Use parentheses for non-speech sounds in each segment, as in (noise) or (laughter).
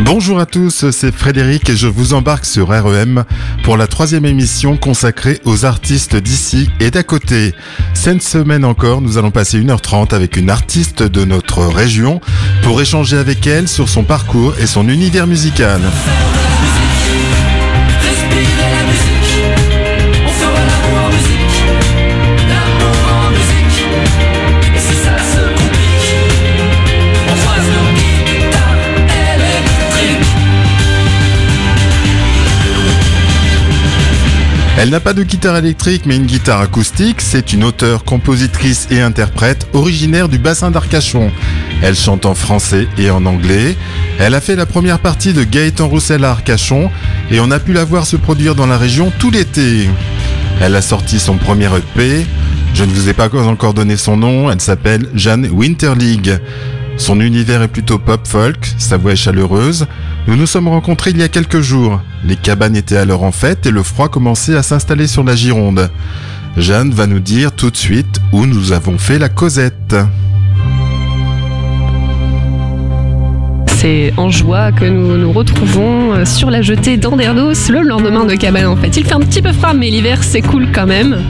Bonjour à tous, c'est Frédéric et je vous embarque sur REM pour la troisième émission consacrée aux artistes d'ici et d'à côté. Cette semaine encore, nous allons passer 1h30 avec une artiste de notre région pour échanger avec elle sur son parcours et son univers musical. Elle n'a pas de guitare électrique mais une guitare acoustique. C'est une auteure, compositrice et interprète originaire du bassin d'Arcachon. Elle chante en français et en anglais. Elle a fait la première partie de Gaëtan Roussel à Arcachon et on a pu la voir se produire dans la région tout l'été. Elle a sorti son premier EP. Je ne vous ai pas encore donné son nom. Elle s'appelle Jeanne Winterlig. Son univers est plutôt pop folk, sa voix est chaleureuse. Nous nous sommes rencontrés il y a quelques jours. Les cabanes étaient alors en fête et le froid commençait à s'installer sur la Gironde. Jeanne va nous dire tout de suite où nous avons fait la causette. C'est en joie que nous nous retrouvons euh, sur la jetée d'Andernos le lendemain de cabane en fait. Il fait un petit peu froid mais l'hiver c'est cool quand même.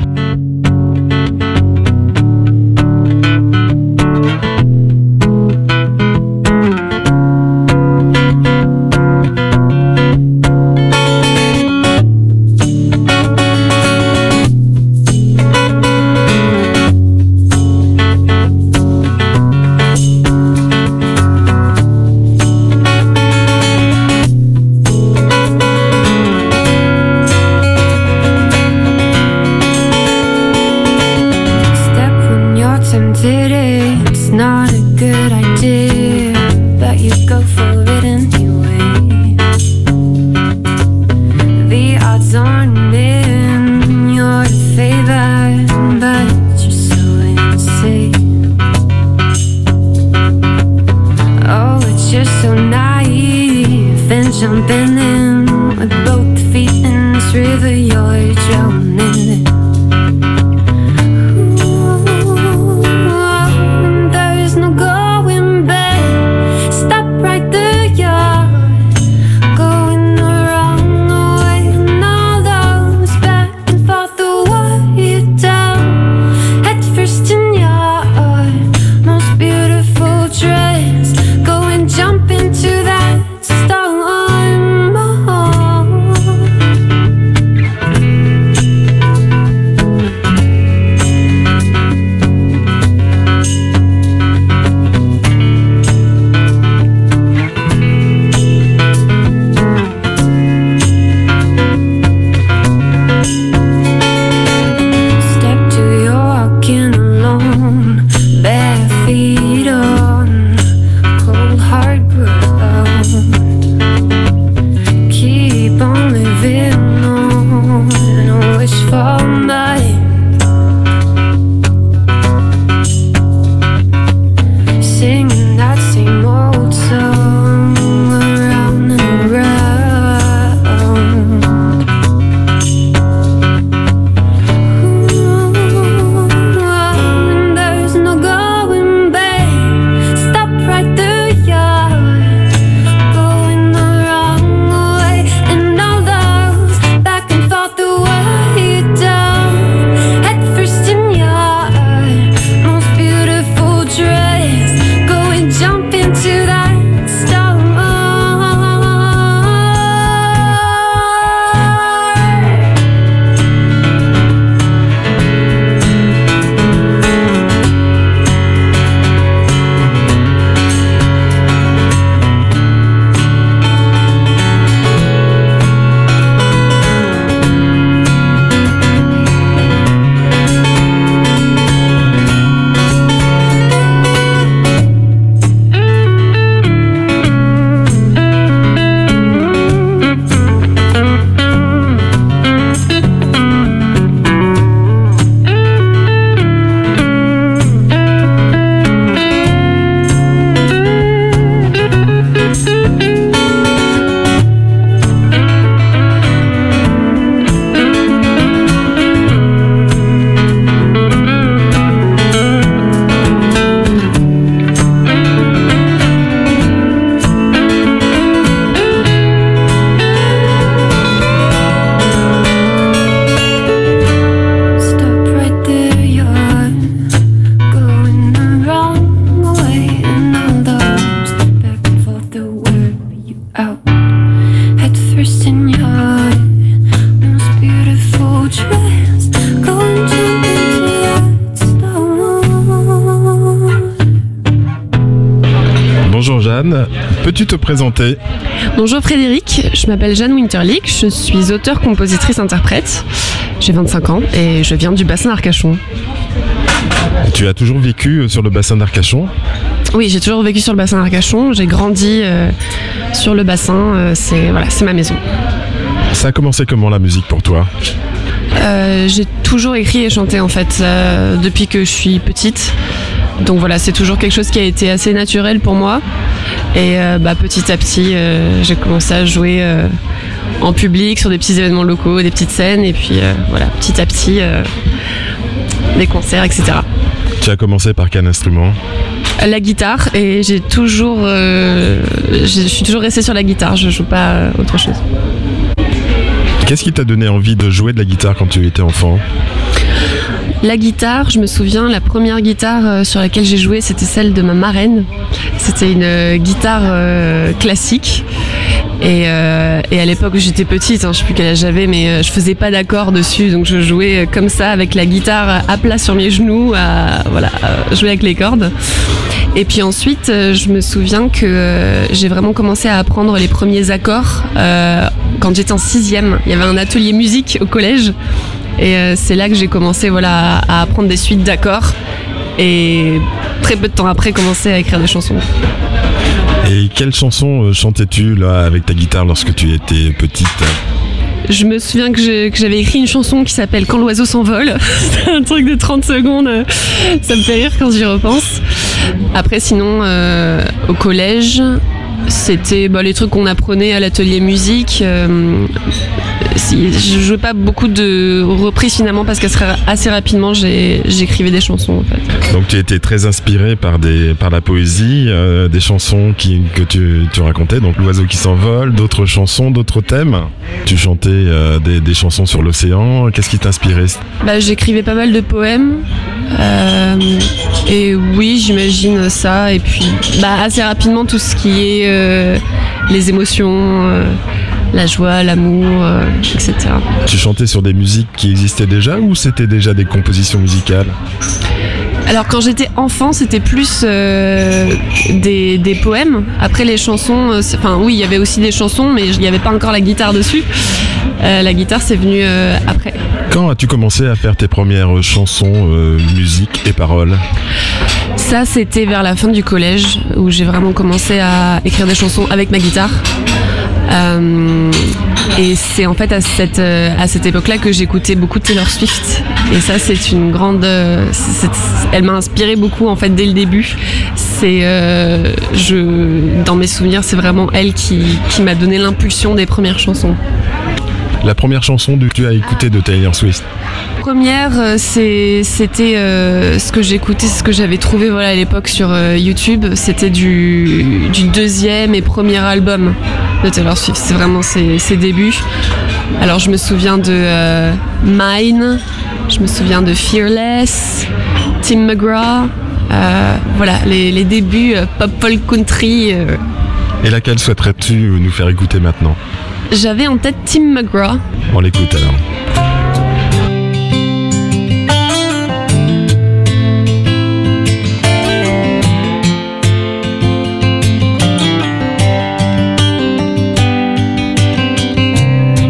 Présenter Bonjour Frédéric, je m'appelle Jeanne Winterlick, je suis auteure, compositrice, interprète. J'ai 25 ans et je viens du bassin d'Arcachon. Tu as toujours vécu euh, sur le bassin d'Arcachon? Oui, j'ai toujours vécu sur le bassin d'Arcachon, j'ai grandi euh, sur le bassin, euh, c'est voilà, c'est ma maison. Ça a commencé comment la musique pour toi? Euh, j'ai toujours écrit et chanté en fait depuis que je suis petite. Donc voilà, c'est toujours quelque chose qui a été assez naturel pour moi. Et euh, bah, petit à petit, euh, j'ai commencé à jouer euh, en public sur des petits événements locaux, des petites scènes, et puis voilà, petit à petit, des concerts, etc. Tu as commencé par quel instrument? La guitare, et j'ai toujours, je suis toujours restée sur la guitare. Je joue pas autre chose. Qu'est-ce qui t'a donné envie de jouer de la guitare quand tu étais enfant? La guitare, je me souviens, la première guitare euh, sur laquelle j'ai joué, c'était celle de ma marraine. C'était une euh, guitare euh, classique. Et, à l'époque où j'étais petite, hein, je sais plus quel âge j'avais, mais je faisais pas d'accords dessus, donc je jouais comme ça avec la guitare à plat sur mes genoux, à voilà, jouer avec les cordes. Et puis ensuite, je me souviens que j'ai vraiment commencé à apprendre les premiers accords quand j'étais en sixième. Il y avait un atelier musique au collège. Et euh, c'est là que j'ai commencé voilà, à apprendre des suites d'accords. Et très peu de temps après, commencer à écrire des chansons. Et quelle chanson euh, chantais-tu là avec ta guitare lorsque tu étais petite Je me souviens que j'avais écrit une chanson qui s'appelle Quand l'oiseau s'envole. (laughs) C'est un truc de 30 secondes. euh, Ça me fait rire quand j'y repense. Après, sinon, euh, au collège, c'était bah, les trucs qu'on apprenait à l'atelier musique. euh, si- je jouais pas beaucoup de reprises finalement parce qu'assez assez rapidement j'écrivais des chansons en fait. Donc tu étais très inspiré par, des, par la poésie, euh, des chansons qui, que tu, tu racontais, donc l'oiseau qui s'envole, d'autres chansons, d'autres thèmes. Tu chantais euh, des, des chansons sur l'océan, qu'est-ce qui t'inspirait? Bah, j'écrivais pas mal de poèmes. euh, et oui, j'imagine ça. Et puis, bah, assez rapidement, tout ce qui est les émotions, la joie, l'amour, euh, etc. Tu chantais sur des musiques qui existaient déjà ou c'était déjà des compositions musicales Alors, quand j'étais enfant, c'était plus euh, des, des poèmes. Après, les chansons, euh, enfin, oui, il y avait aussi des chansons, mais il n'y avait pas encore la guitare dessus. Euh, la guitare, c'est venu après. Quand as-tu commencé à faire tes premières chansons, musique et paroles Ça, c'était vers la fin du collège où j'ai vraiment commencé à écrire des chansons avec ma guitare. Euh, et c'est en fait à cette, euh, à cette époque-là que j'écoutais beaucoup Taylor Swift. Et ça, c'est une grande. euh, elle m'a inspiré beaucoup en fait dès le début. C'est, dans mes souvenirs, c'est vraiment elle qui, qui m'a donné l'impulsion des premières chansons. La première chanson que tu as écoutée de Taylor Swift Première, euh, c'est- c'était euh, ce que j'écoutais, ce que j'avais trouvé voilà, à l'époque sur euh, YouTube. C'était du, du deuxième et premier album de Taylor Swift. C'est vraiment ses, ses débuts. Alors je me souviens de euh, Mine, je me souviens de Fearless, Tim McGraw. voilà, les, les débuts pop folk country. Et laquelle souhaiterais-tu nous faire écouter maintenant? J'avais en tête Tim McGraw. On l'écoute alors.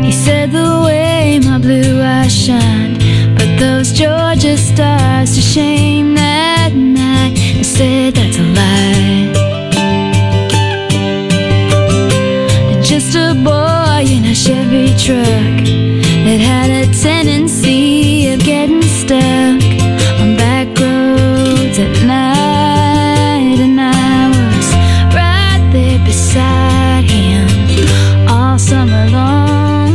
He said the way my blue eyes shine, but those Georgia stars to shame that night. I said that's a lie. Truck that had a tendency of getting stuck on back roads at night, and I was right there beside him all summer long.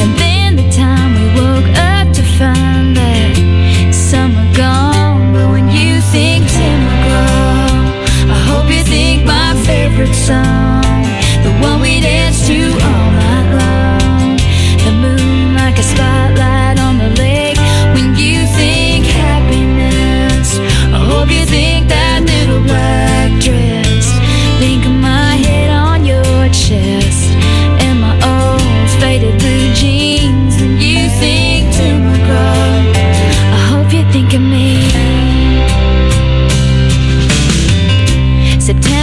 And then the time we woke up to find that summer gone. But when you think Tim McGraw, I hope you think my favorite song, the one we danced to September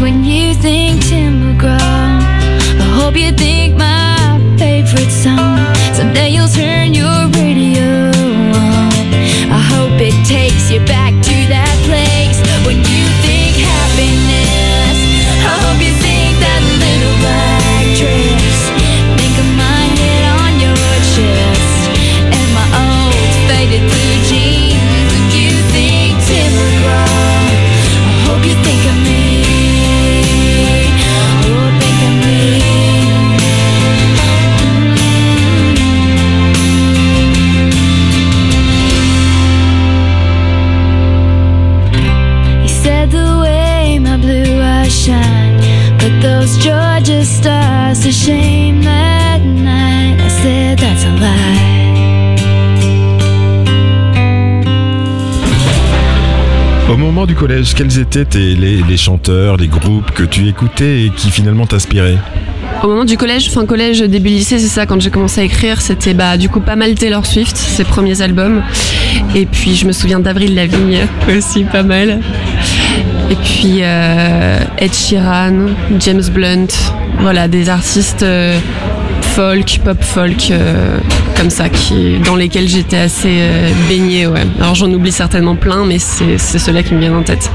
when you think quels étaient les chanteurs, les groupes que tu écoutais et qui finalement t'inspiraient Au moment du collège, fin collège, début lycée, c'est ça, quand j'ai commencé à écrire, c'était bah, du coup pas mal Taylor Swift, ses premiers albums. Et puis je me souviens d'Avril Lavigne (laughs) aussi, pas mal. Et puis euh, Ed Sheeran, James Blunt, voilà, des artistes euh, folk, pop folk, euh, comme ça, qui, dans lesquels j'étais assez euh, baignée, ouais. Alors j'en oublie certainement plein, mais c'est ceux-là qui me viennent en tête.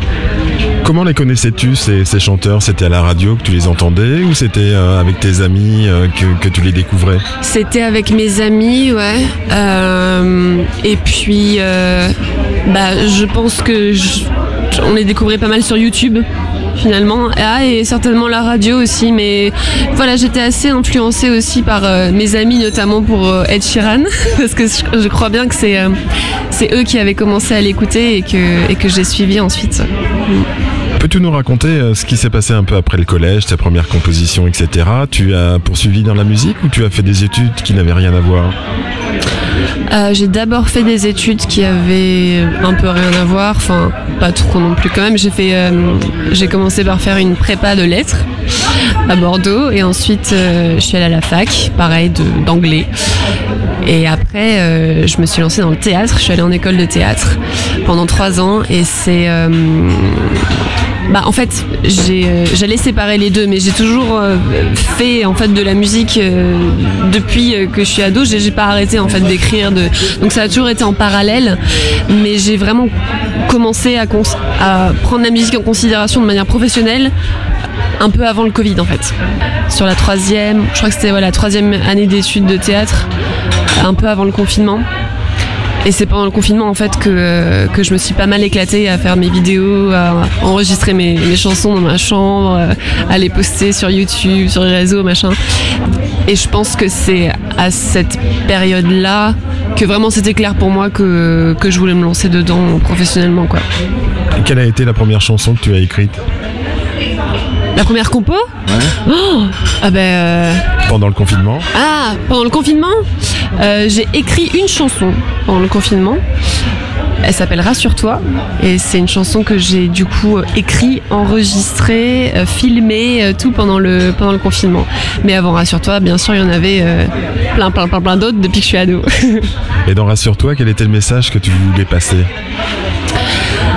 Comment les connaissais-tu, ces, ces chanteurs? C'était à la radio que tu les entendais ou c'était euh, avec tes amis euh, que, que tu les découvrais? C'était avec mes amis, ouais. Euh, et puis, bah, je pense que je- on les découvrait pas mal sur YouTube, finalement. Ah, et certainement la radio aussi. Mais voilà, j'étais assez influencée aussi par euh, mes amis, notamment pour euh, Ed Sheeran, (laughs) parce que je, crois bien que c'est euh, c'est eux qui avaient commencé à l'écouter et que, et que j'ai suivi ensuite. Peux-tu nous raconter ce qui s'est passé un peu après le collège, tes premières compositions, etc. Tu as poursuivi dans la musique ou tu as fait des études qui n'avaient rien à voir? Euh, j'ai d'abord fait des études qui avaient un peu rien à voir, enfin pas trop non plus quand même. J'ai fait, euh, j'ai commencé par faire une prépa de lettres à Bordeaux et ensuite euh, je suis allée à la fac, pareil d'anglais. Et après, euh, je me suis lancée dans le théâtre. Je suis allée en école de théâtre pendant trois ans et c'est euh, bah, en fait, euh, j'allais séparer les deux, mais j'ai toujours fait en fait de la musique depuis que je suis ado. J'ai, pas arrêté en fait d'écrire, donc ça a toujours été en parallèle. Mais j'ai vraiment commencé à, prendre la musique en considération de manière professionnelle un peu avant le Covid en fait. Sur la troisième, je crois que c'était la troisième année d'études de théâtre, un peu avant le confinement. Et c'est pendant le confinement en fait que, que je me suis pas mal éclatée à faire mes vidéos, à enregistrer mes, mes chansons dans ma chambre, euh, à les poster sur YouTube, sur les réseaux, machin. Et je pense que c'est à cette période-là que vraiment c'était clair pour moi que, que je voulais me lancer dedans professionnellement quoi. Quelle a été la première chanson que tu as écrite? La première compo Oh Ah ben euh, pendant le confinement Ah, pendant le confinement, euh, j'ai écrit une chanson pendant le confinement. Elle s'appelle Rassure-toi et c'est une chanson que j'ai du coup écrit, enregistrée, euh, filmée, euh, tout pendant le, pendant le confinement. Mais avant Rassure-toi, bien sûr, il y en avait euh, plein, plein, plein, plein d'autres depuis que je suis ado. (laughs) Et dans Rassure-toi, quel était le message que tu voulais passer?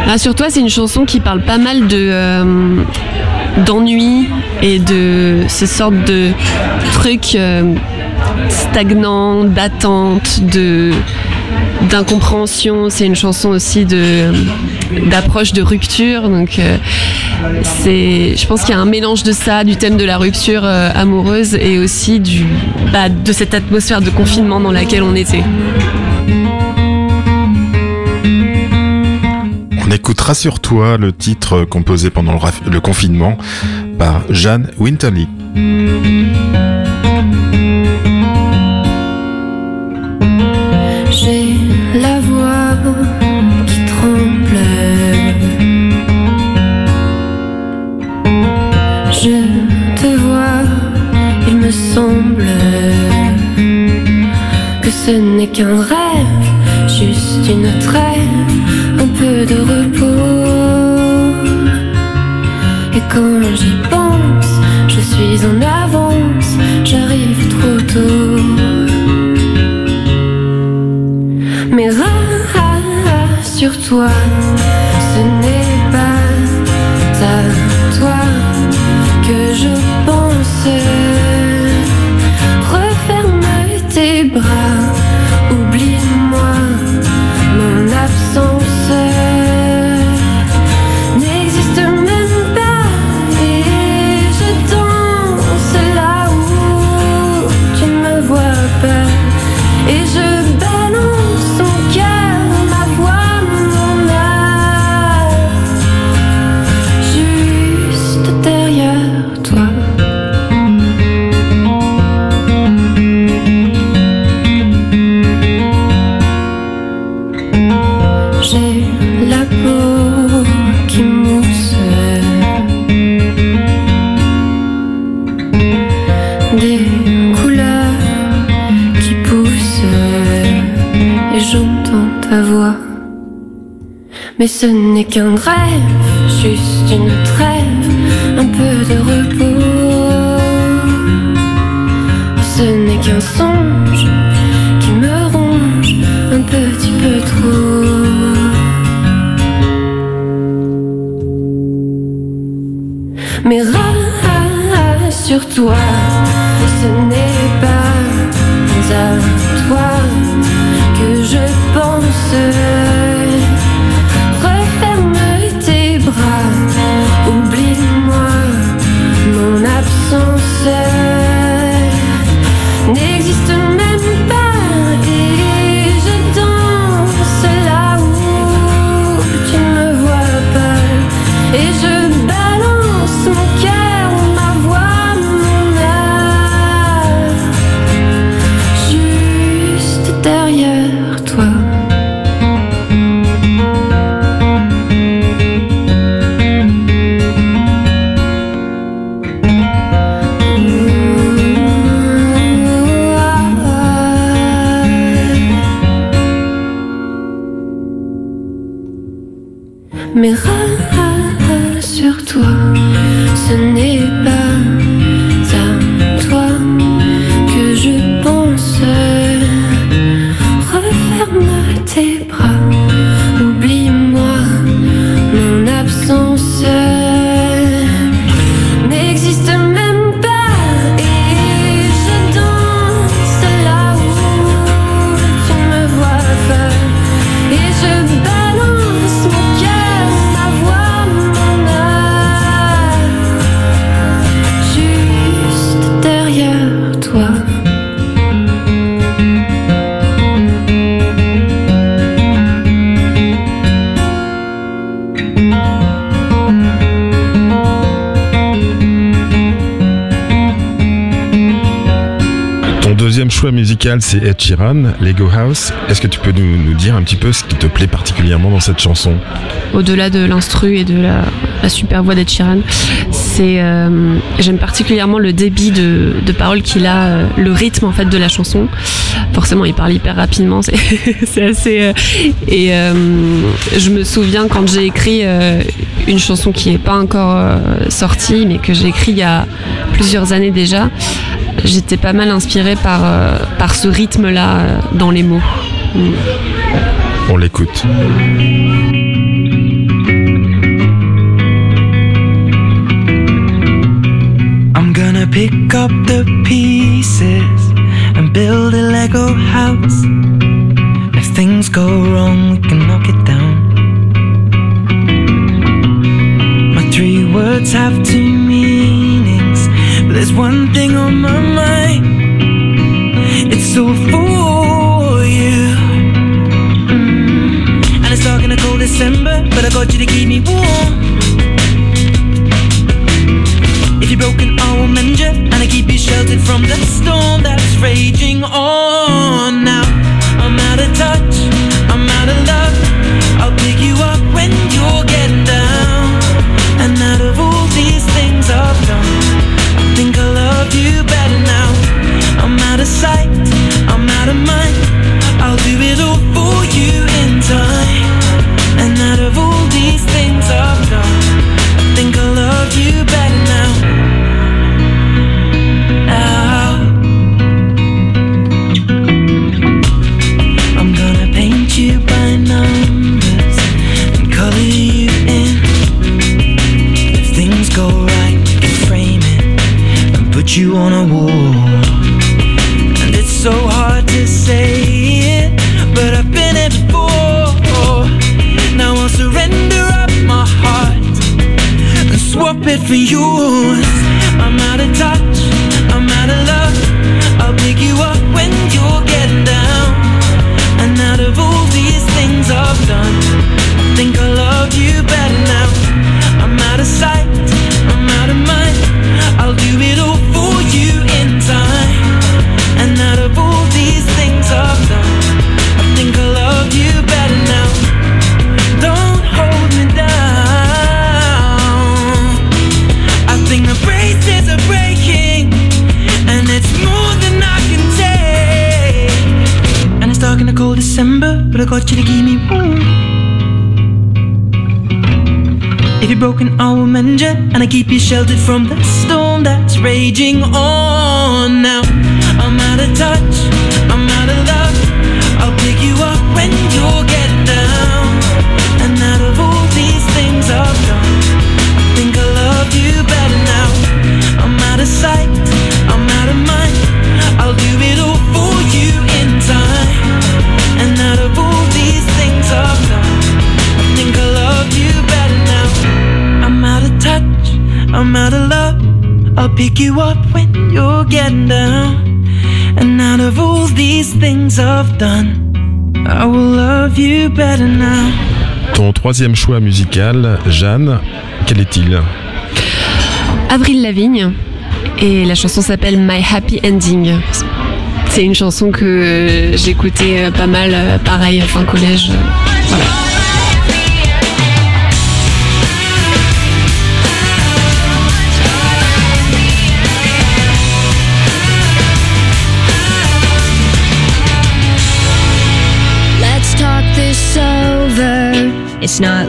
Rassure-toi, c'est une chanson qui parle pas mal de d'ennui et de ces sortes de trucs stagnants, d'attente, d'incompréhension. C'est une chanson aussi d'approche de rupture. Donc euh, c'est, je pense qu'il y a un mélange de ça, du thème de la rupture euh, amoureuse et aussi bah, de cette atmosphère de confinement dans laquelle on était. On écoutera sur toi le titre composé pendant le, confinement par Jeanne Winterly. ce n'est qu'un rêve, juste une trêve, peu de repos. Et quand j'y pense, je suis en avance, j'arrive trop tôt. Mais rassure-toi, ce n'est Mais ce n'est qu'un rêve, juste une trêve, un peu de repos. Ce n'est qu'un songe qui me ronge un petit peu trop. Mais rassure-toi, ce n'est pas à toi que je pense. Choix musical, c'est Ed Sheeran, Lego House. Est-ce que tu peux nous, dire un petit peu ce qui te plaît particulièrement dans cette chanson? Au-delà de l'instru et de la, super voix d'Ed Sheeran, c'est euh, j'aime particulièrement le débit de, de paroles qu'il a, euh, le rythme en fait de la chanson. Forcément, il parle hyper rapidement, (laughs) c'est assez. Euh, et je me souviens quand j'ai écrit une chanson qui n'est pas encore sortie, mais que j'ai écrit il y a plusieurs années déjà j'étais pas mal inspirée par, euh, par ce rythme-là euh, dans les mots. Mm. On l'écoute. I'm gonna pick up the pieces and build a Lego house. If things go wrong, we can knock it down. My three words have two All for you. And it's dark in a cold December, but I got you to keep me warm. If you're broken, I will mend you, and I keep you sheltered from the storm that's raging on. For yours. I got you to keep me warm. If you're broken, I will mend you, and I keep you sheltered from the storm that's raging on. Now I'm out of touch, I'm out of love. I'll pick you up when you're getting down. And out of all these things I've done, I think I love you better now. I'm out of sight, I'm out of love. I'll pick you up when you're getting down. And out of all these things I've done, I will love you better now. Ton troisième choix musical, Jeanne, quel est-il? Avril Lavigne et la chanson s'appelle My Happy Ending. C'est une chanson que j'écoutais pas mal, euh, pareil, fin collège. Voilà.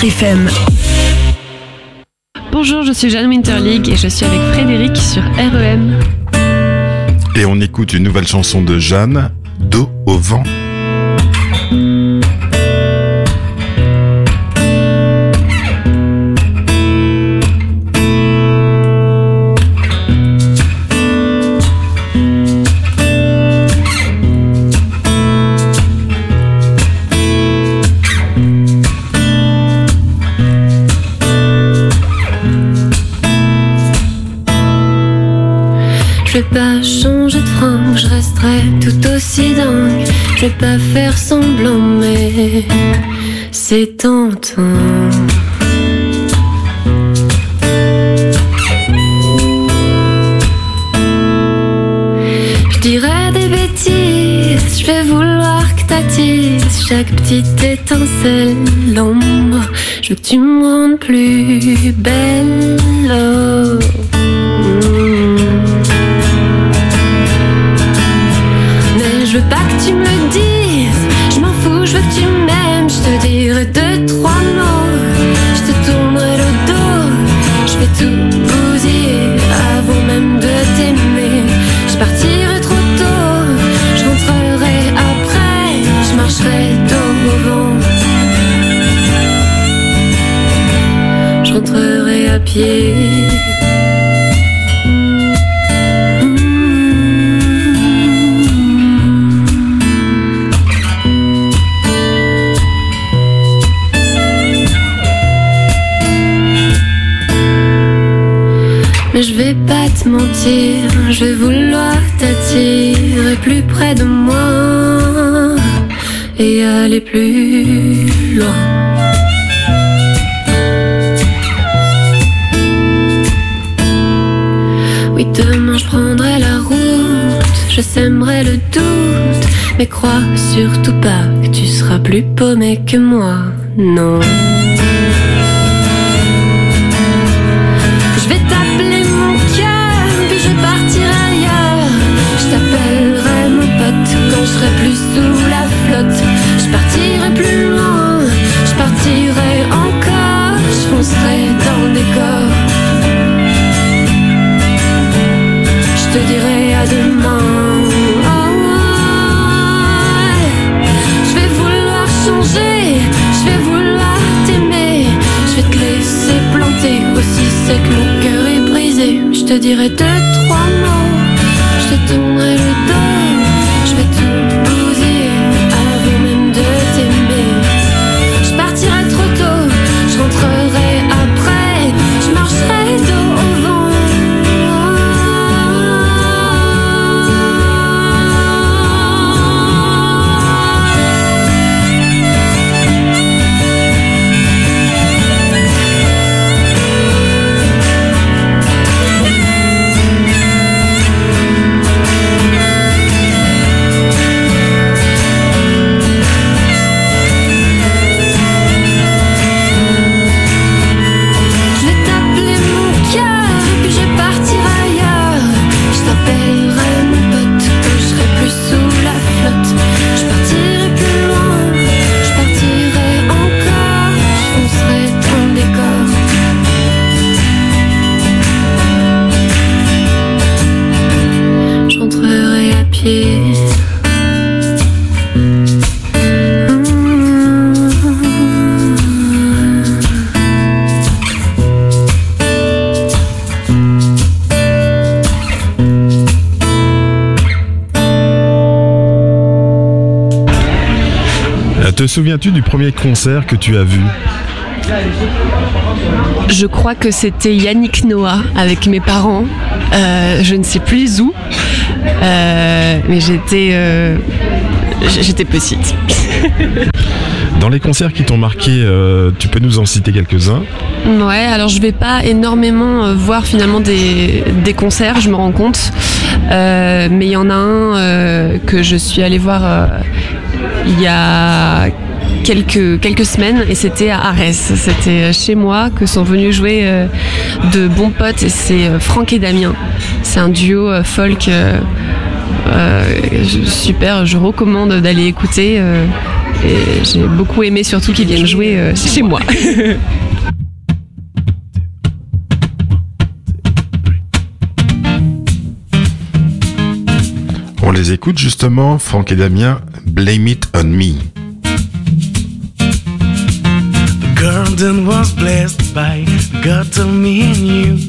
98.4 FM. Bonjour, je suis Jeanne Winterlig et je suis avec Frédéric sur REM. Et on écoute une nouvelle chanson de Jeanne, Dos au vent. Je vais pas faire semblant, mais c'est tentant. Je dirais des bêtises, je vais vouloir que t'attises chaque petite étincelle, l'ombre. Je veux que tu me rendes plus belle. Plus loin. Oui, demain je prendrai la route, je sèmerai le doute, mais crois surtout pas que tu seras plus paumé que moi, non. Je te dirai à demain. Je vais vouloir changer, je vais vouloir t'aimer, je vais te laisser planter aussi sec mon cœur est brisé. Je te dirai deux, trois mots, je te tournerai le souviens-tu du premier concert que tu as vu Je crois que c'était Yannick Noah avec mes parents. Euh, je ne sais plus où, Euh, mais j'étais euh, j'étais petite. Dans les concerts qui t'ont marqué, euh, tu peux nous en citer quelques-uns Ouais, alors je vais pas énormément euh, voir finalement des, des concerts, je me rends compte. Euh, mais il y en a un que je suis allée voir il y a quelques, quelques semaines et c'était à Arès. C'était chez moi que sont venus jouer euh, de bons potes et c'est euh, Franck et Damien. C'est un duo euh, folk super, je recommande d'aller écouter. Et j'ai beaucoup aimé surtout qu'ils viennent jouer chez moi. (laughs) On les écoute justement, Franck et Damien, Blame It On Me. Garden was blessed by God to me and you.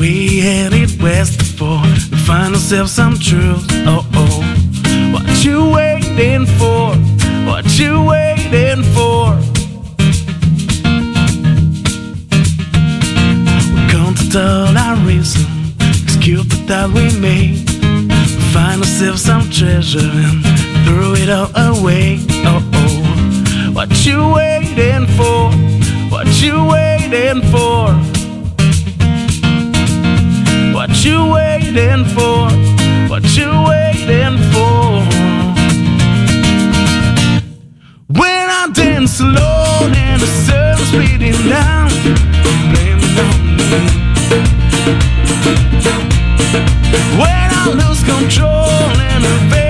We headed west for to find ourselves some truth. Oh oh, what you waiting for? What you waiting for? We counted all our reason, excuse the that we made. We Find ourselves some treasure and throw it all away. Oh, what you waiting for? What you waiting for? What you waiting for? What you waiting for? When I dance alone and the sun's beating down, blame it on me. When I lose control and the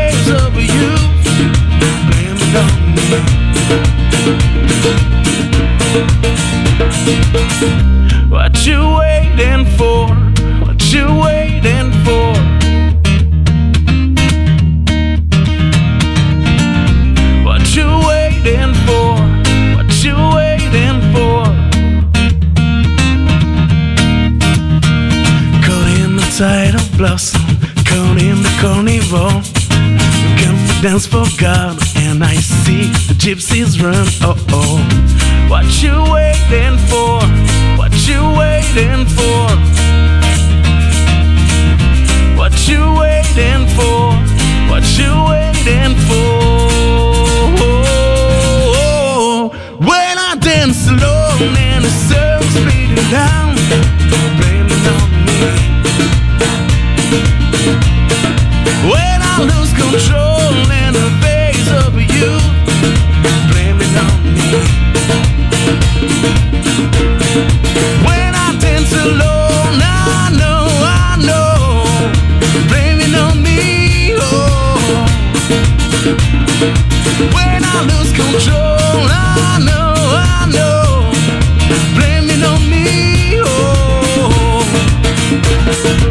Confidence forgot, and I see the gypsies run. Oh oh, what you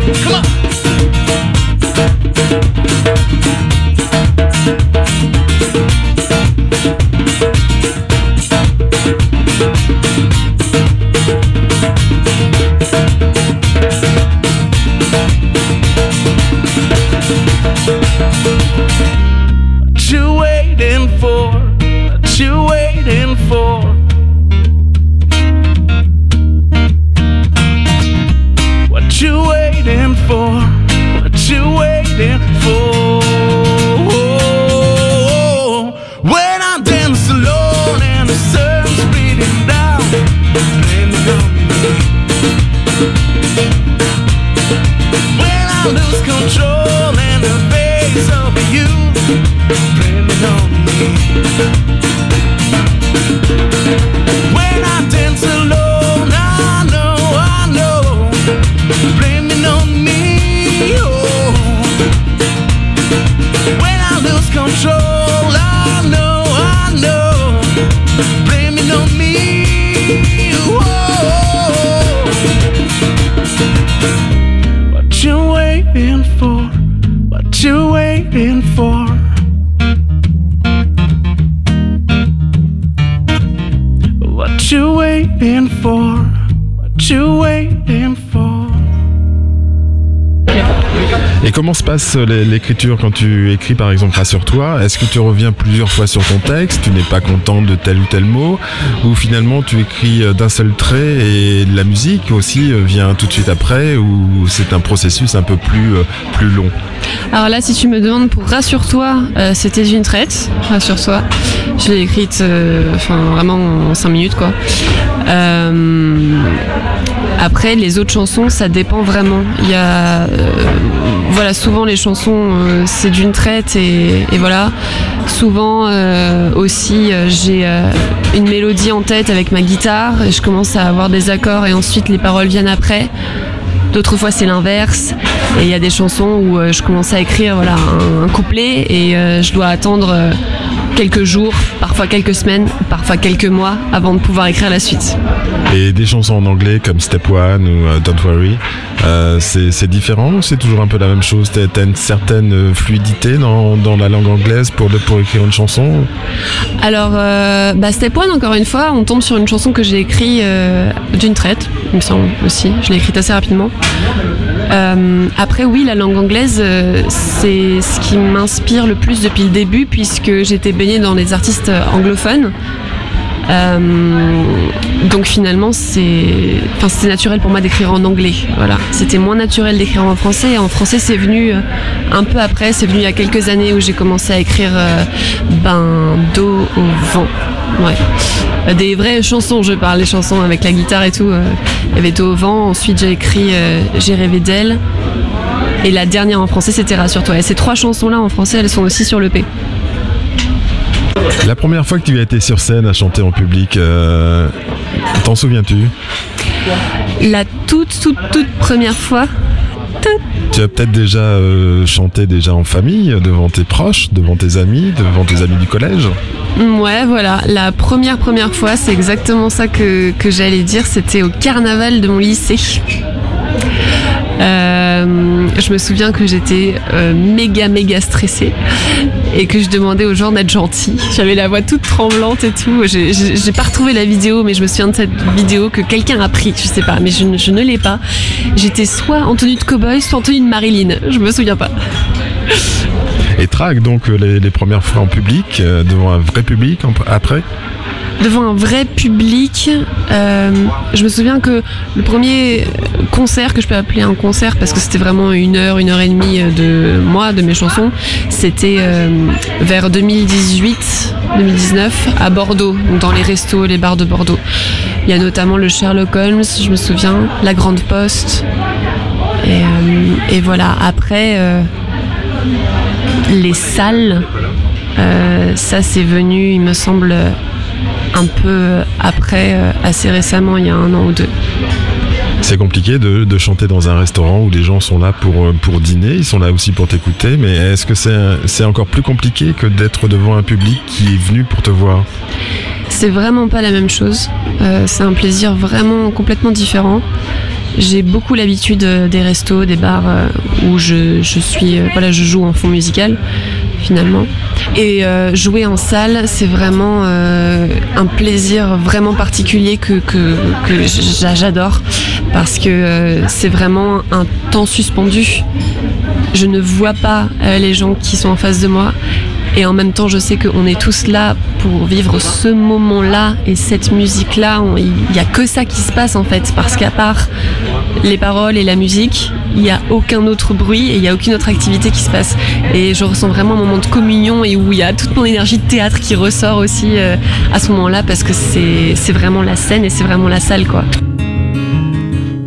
Come on. Comment se passe l'é- l'écriture quand tu écris par exemple Rassure-toi Est-ce que tu reviens plusieurs fois sur ton texte? Tu n'es pas content de tel ou tel mot? Ou finalement tu écris euh, d'un seul trait et la musique aussi euh, vient tout de suite après? Ou c'est un processus un peu plus, euh, plus long? Alors là, si tu me demandes pour Rassure-toi, euh, c'était une traite, Rassure-toi. Je l'ai écrite euh, enfin, vraiment en 5 minutes, quoi. Euh, après, les autres chansons, ça dépend vraiment. Il y a. euh, voilà, souvent les chansons, euh, c'est d'une traite et, voilà. Souvent euh, aussi, j'ai une mélodie en tête avec ma guitare et je commence à avoir des accords et ensuite les paroles viennent après. D'autres fois c'est l'inverse. Et il y a des chansons où je commence à écrire voilà, un, couplet et je dois attendre quelques jours, parfois quelques semaines, parfois quelques mois avant de pouvoir écrire la suite. Et des chansons en anglais comme Step One ou euh, Don't Worry, euh, c'est différent ou c'est toujours un peu la même chose? T'as une certaine euh, fluidité dans, dans la langue anglaise pour, pour écrire une chanson Alors, euh, bah, Step One, encore une fois, on tombe sur une chanson que j'ai écrite euh, d'une traite, il me semble aussi. Je l'ai écrite assez rapidement. Euh, après, oui, la langue anglaise, euh, c'est ce qui m'inspire le plus depuis le début, puisque j'étais baignée dans les artistes anglophones. Euh, donc finalement, c'est, enfin, c'était naturel pour moi d'écrire en anglais. Voilà, c'était moins naturel d'écrire en français. Et en français, c'est venu euh, un peu après. C'est venu il y a quelques années où j'ai commencé à écrire euh, ben dos au vent. Ouais, Euh, des vraies chansons. Je parle des chansons avec la guitare et tout. Il y avait dos au vent. Ensuite, j'ai écrit euh, J'ai rêvé d'elle. Et la dernière en français, c'était Rassure-toi. Et ces trois chansons-là en français, elles sont aussi sur le P. La première fois que tu as été sur scène à chanter en public, euh, t'en souviens-tu? La toute, toute, toute première fois, Tu as peut-être déjà euh, chanté déjà en famille, devant tes proches, devant tes amis, devant tes amis du collège? Ouais, voilà. La première première fois, c'est exactement ça que, que j'allais dire. C'était au carnaval de mon lycée. Euh, je me souviens que j'étais euh, méga méga stressée et que je demandais aux gens d'être gentils. J'avais la voix toute tremblante et tout. J'ai- pas retrouvé la vidéo, mais je me souviens de cette vidéo que quelqu'un a pris. Je sais pas, mais je ne l'ai pas. J'étais soit en tenue de cowboy, soit en tenue de Marilyn. Je me souviens pas. Et track donc euh, les, premières fois en public, euh, devant un vrai public après? Devant un vrai public. euh, je me souviens que le premier concert que je peux appeler un concert parce que c'était vraiment une heure, une heure et demie de moi, de mes chansons, c'était vers 2018, 2019 à Bordeaux, dans les restos, les bars de Bordeaux. Il y a notamment le Sherlock Holmes, je me souviens, la Grande Poste. Et, voilà, après, les salles, euh, ça c'est venu, il me semble, un peu après, euh, assez récemment, il y a un an ou deux. C'est compliqué de, de chanter dans un restaurant où les gens sont là pour, euh, pour dîner, ils sont là aussi pour t'écouter, mais est-ce que c'est c'est encore plus compliqué que d'être devant un public qui est venu pour te voir? C'est vraiment pas la même chose. Euh, c'est un plaisir vraiment complètement différent. J'ai beaucoup l'habitude euh, des restos, des bars euh, où je, je suis, euh, voilà, je joue en fond musical finalement. Et jouer en salle, c'est vraiment un plaisir vraiment particulier que, que, que j'adore parce que c'est vraiment un temps suspendu. Je ne vois pas les gens qui sont en face de moi et en même temps, je sais qu'on est tous là pour vivre ce moment-là et cette musique-là. Il n'y a que ça qui se passe en fait, parce qu'à part les paroles et la musique, il n'y a aucun autre bruit et il n'y a aucune autre activité qui se passe. Et je ressens vraiment un moment de communion et où il y a toute mon énergie de théâtre qui ressort aussi euh, à ce moment-là, parce que c'est c'est vraiment la scène et c'est vraiment la salle, quoi.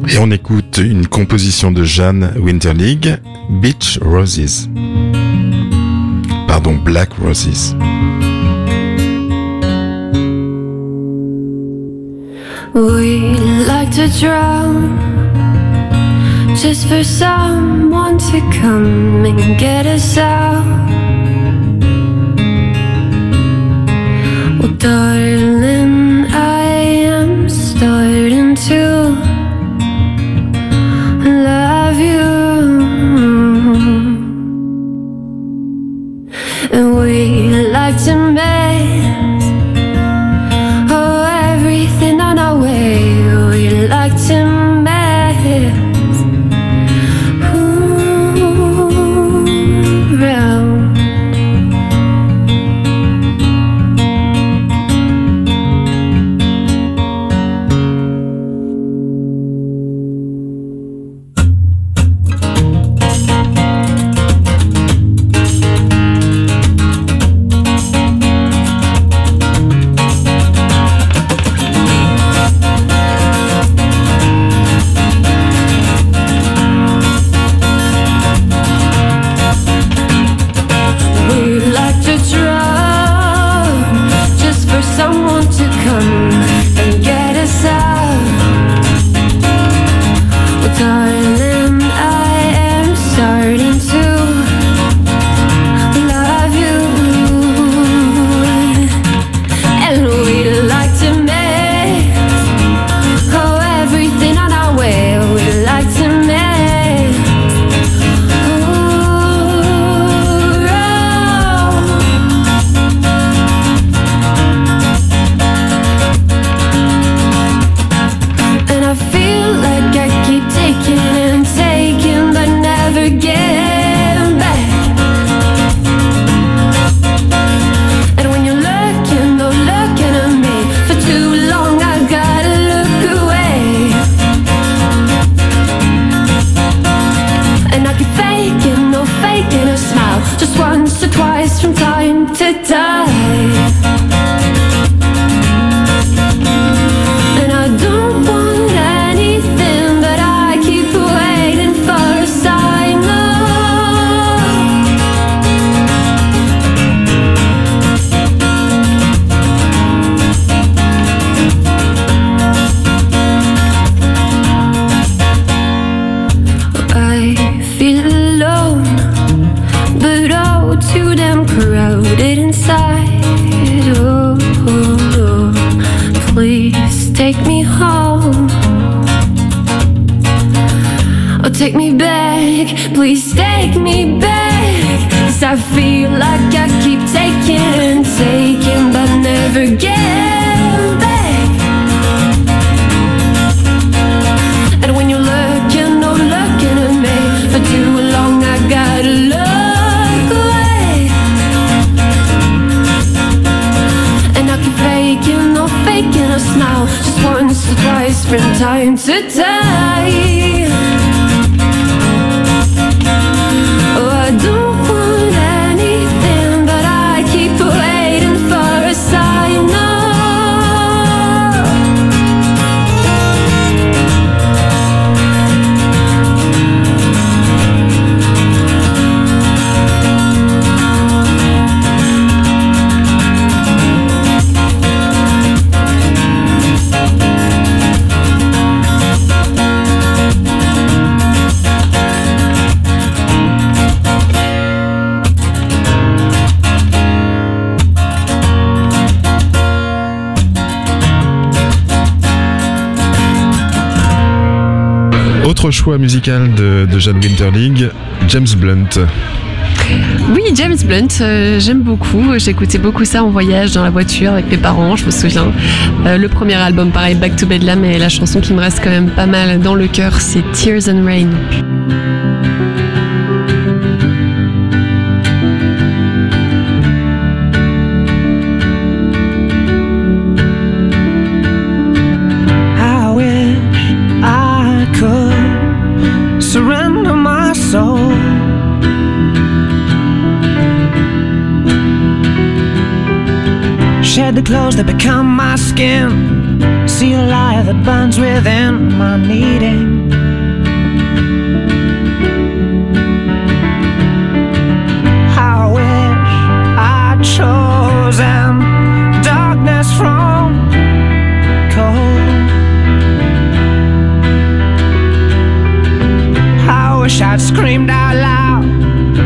Et on écoute une composition de Jeanne Winterlig, Beach Roses. Pardon, Black Roses. We like to drown just for someone to come and get us out. Well, darling, to mess choix musical de, de Jeanne Winterling, James Blunt. Oui, James Blunt, euh, j'aime beaucoup. J'écoutais beaucoup ça en voyage dans la voiture avec mes parents, je me souviens. Euh, le premier album, pareil, Back to Bedlam, et la chanson qui me reste quand même pas mal dans le cœur, c'est Tears and Rain. The clothes that become my skin. See a light that burns within my needing. I wish I'd chosen darkness from cold. I wish I'd screamed out loud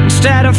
instead of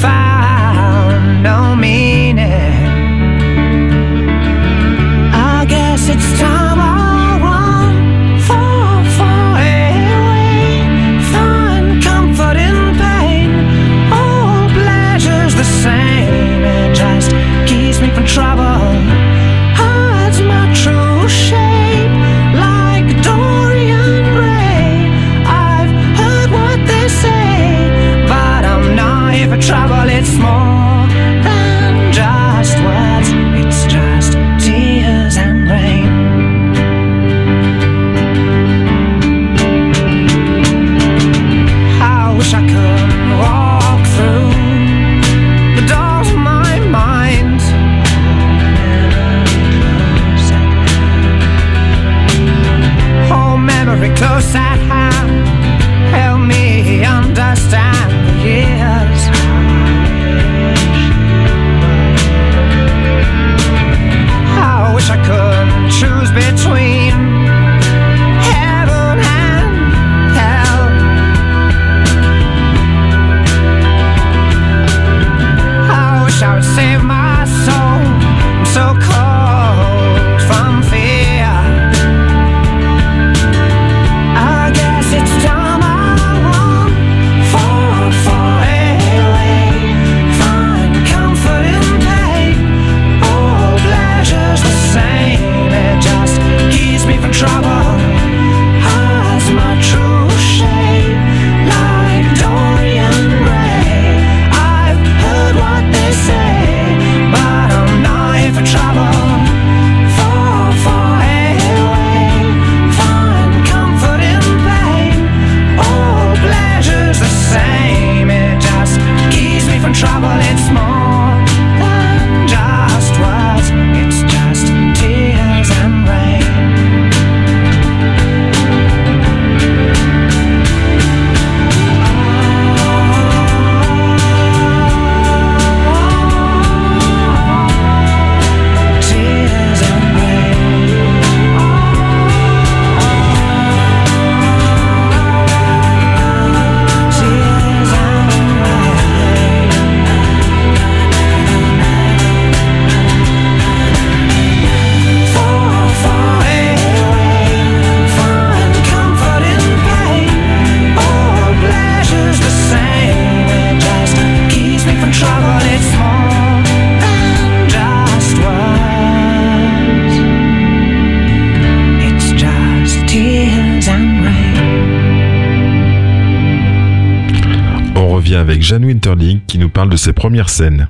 parle de ses premières scènes.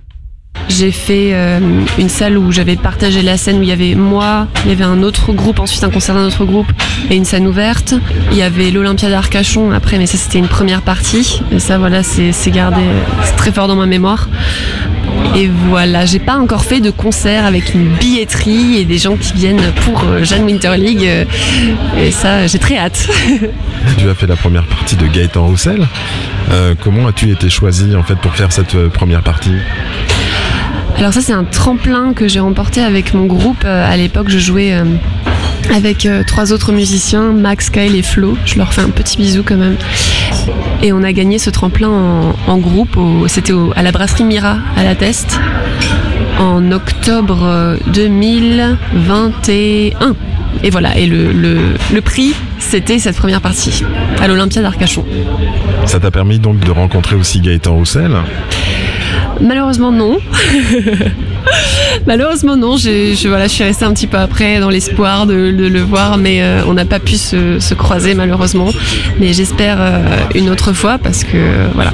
J'ai fait euh, une salle où j'avais partagé la scène où il y avait moi, il y avait un autre groupe, ensuite un concert d'un autre groupe et une scène ouverte. Il y avait l'Olympia d'Arcachon après, mais ça c'était une première partie. Et ça voilà, c'est gardé c'est très fort dans ma mémoire. Et voilà, j'ai pas encore fait de concert avec une billetterie et des gens qui viennent pour euh, Jeanne Winter League. euh, et ça, j'ai très hâte. (laughs) Tu as fait la première partie de Gaëtan Roussel. Euh, comment as-tu été choisi en fait pour faire cette euh, première partie Alors ça c'est un tremplin que j'ai remporté avec mon groupe. Euh, À l'époque je jouais avec trois autres musiciens, Max, Kyle et Flo. Je leur fais un petit bisou quand même. Et on a gagné ce tremplin en, groupe. C'était à la brasserie Mira à la Teste en octobre euh, 2021. Et voilà, et le prix, c'était cette première partie à l'Olympia d'Arcachon. Ça t'a permis donc de rencontrer aussi Gaëtan Roussel. Malheureusement non. (laughs) Malheureusement non, je, voilà, je suis restée un petit peu après dans l'espoir de, de le voir, mais euh, on n'a pas pu se, se croiser malheureusement. Mais j'espère euh, une autre fois parce que euh, voilà.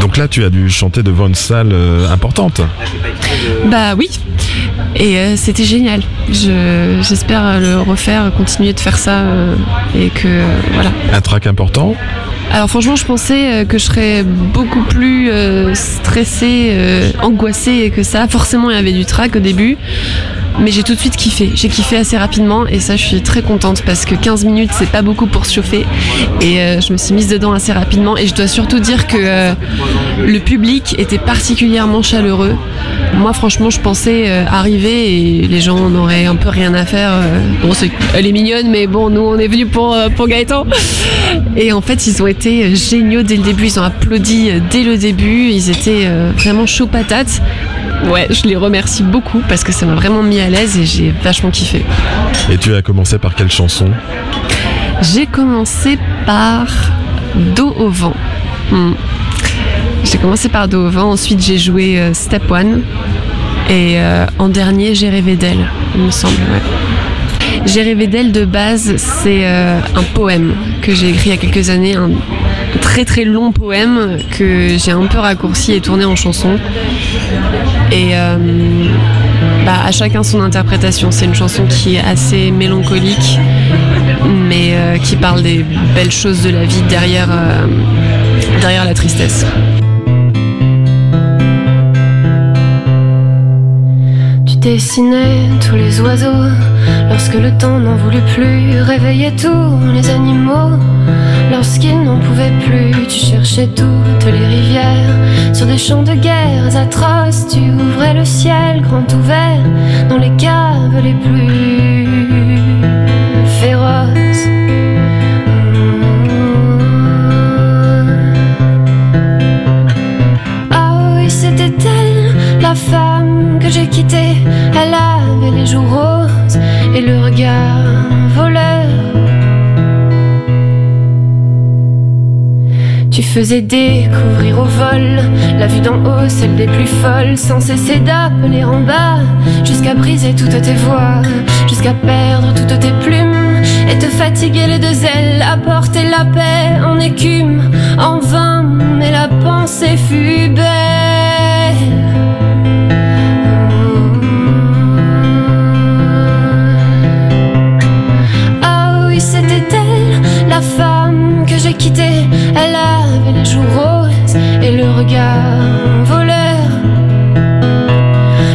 Donc là, tu as dû chanter devant une salle euh, importante. Bah oui, et euh, c'était génial. Je- J'espère le refaire, continuer de faire ça euh, et que euh, voilà. Un track important. Alors franchement, je pensais euh, que je serais beaucoup plus euh, stressée, euh, angoissée que ça. Forcément, il y avait du trac au début. Mais j'ai tout de suite kiffé. J'ai kiffé assez rapidement et ça, je suis très contente parce que 15 minutes, c'est pas beaucoup pour se chauffer. Et euh, je me suis mise dedans assez rapidement. Et je dois surtout dire que euh, le public était particulièrement chaleureux. Moi, franchement, je pensais euh, arriver et les gens n'auraient un peu rien à faire. Bon, elle est mignonne, mais bon, nous, on est venus pour, pour Gaëtan. Et en fait, ils ont été géniaux dès le début. Ils ont applaudi dès le début. Ils étaient vraiment chaud patates. Ouais, je les remercie beaucoup parce que ça m'a vraiment mis à l'aise et j'ai vachement kiffé. Et tu as commencé par quelle chanson? J'ai commencé par Dos au vent. Hmm. J'ai commencé par Dos au vent, ensuite j'ai joué euh, Step One et euh, en dernier j'ai rêvé d'elle, il me semble. ouais. J'ai rêvé d'elle de base, c'est euh, un poème que j'ai écrit il y a quelques années, un très très long poème que j'ai un peu raccourci et tourné en chanson. Et euh, bah, à chacun son interprétation. C'est une chanson qui est assez mélancolique, mais euh, qui parle des belles choses de la vie derrière, euh, derrière la tristesse. Tu dessinais tous les oiseaux lorsque le temps n'en voulut plus. Réveillais tous les animaux lorsqu'ils n'en pouvaient plus. Tu cherchais toutes les rivières sur des champs de guerres atroces. Tu ouvrais le ciel grand ouvert dans les caves les plus féroces. Ah oui, c'était elle, la femme que j'ai quittée. Elle avait les joues roses et le regard voleur. Tu faisais découvrir au vol la vue d'en haut, celle des plus folles, sans cesser d'appeler en bas, jusqu'à briser toutes tes voix, jusqu'à perdre toutes tes plumes, et te fatiguer les deux ailes, à porter la paix en écume, en vain, mais la pensée fut belle. Ah Elle avait les joues roses et le regard voleur.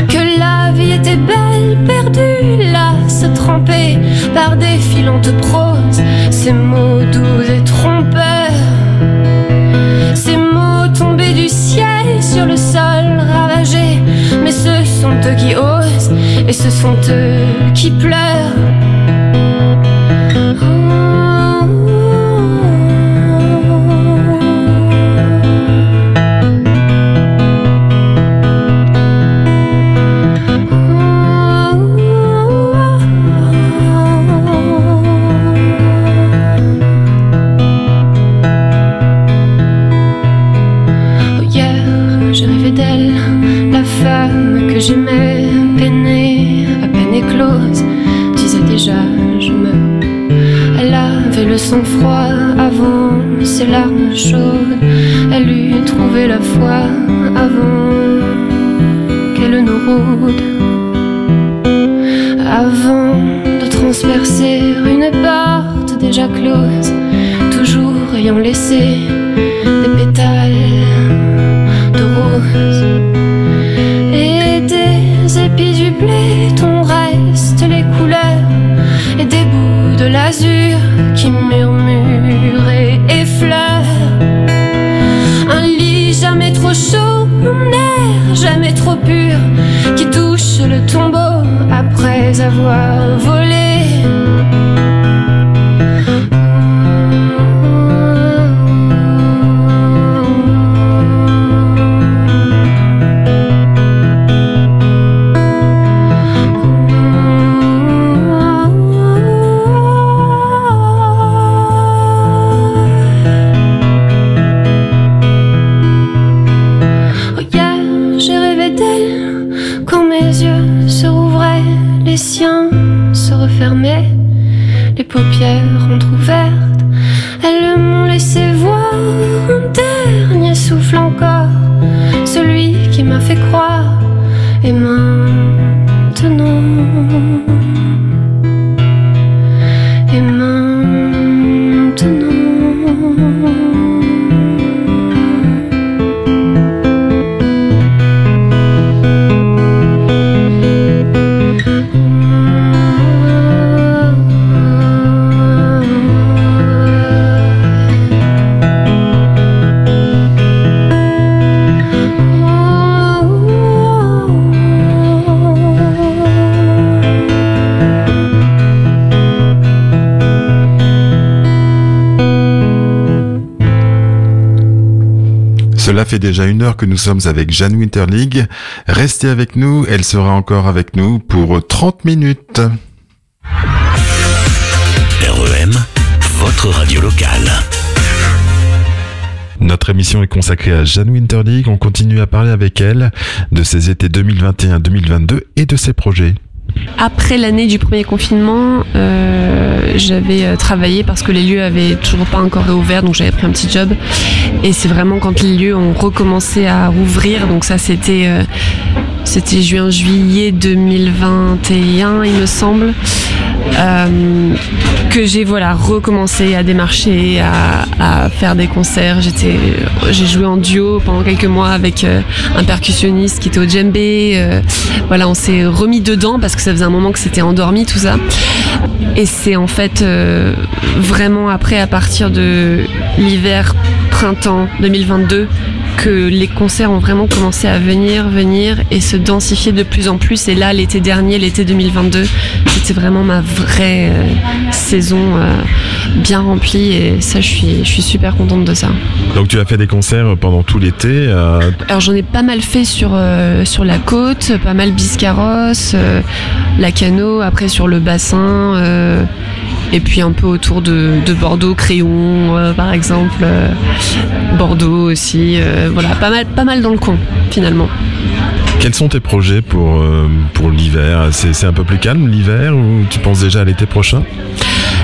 Que la vie était belle, perdue, là, se tremper par des filantes proses. Ces mots doux et trompeurs. Ces mots tombés du ciel sur le sol ravagé. Mais ce sont eux qui osent et ce sont eux qui pleurent. Tombeau après avoir volé. Déjà une heure que nous sommes avec Jeanne Winterlig. Restez avec nous, elle sera encore avec nous pour 30 minutes. REM, votre radio locale. Notre émission est consacrée à Jeanne Winterlig. On continue à parler avec elle de ses étés 2021-2022 et de ses projets. Après l'année du premier confinement, euh, j'avais euh, travaillé parce que les lieux avaient toujours pas encore réouvert, donc j'avais pris un petit job. Et c'est vraiment quand les lieux ont recommencé à rouvrir, donc ça c'était euh, c'était juin-juillet 2021, il me semble, euh, que j'ai voilà recommencé à démarcher, à, faire des concerts. J'ai joué en duo pendant quelques mois avec euh, un percussionniste qui était au djembé. euh, voilà, on s'est remis dedans parce que ça faisait un moment que c'était endormi tout ça. Et c'est en fait vraiment après, à partir de l'hiver, printemps 2022, que les concerts ont vraiment commencé à venir, venir et se densifier de plus en plus. Et là, l'été dernier, l'été 2022, c'était vraiment ma vraie euh, saison euh, bien remplie. Et ça, je suis, je suis super contente de ça. Donc tu as fait des concerts pendant tout l'été. euh, Alors j'en ai pas mal fait sur, sur la côte, pas mal Biscarrosse, la Cano, après sur le bassin, et puis un peu autour de, de Bordeaux, Créon par exemple, Bordeaux aussi, euh, voilà, pas mal, pas mal dans le coin finalement. Quels sont tes projets pour, euh, pour l'hiver c'est, c'est un peu plus calme l'hiver ou tu penses déjà à l'été prochain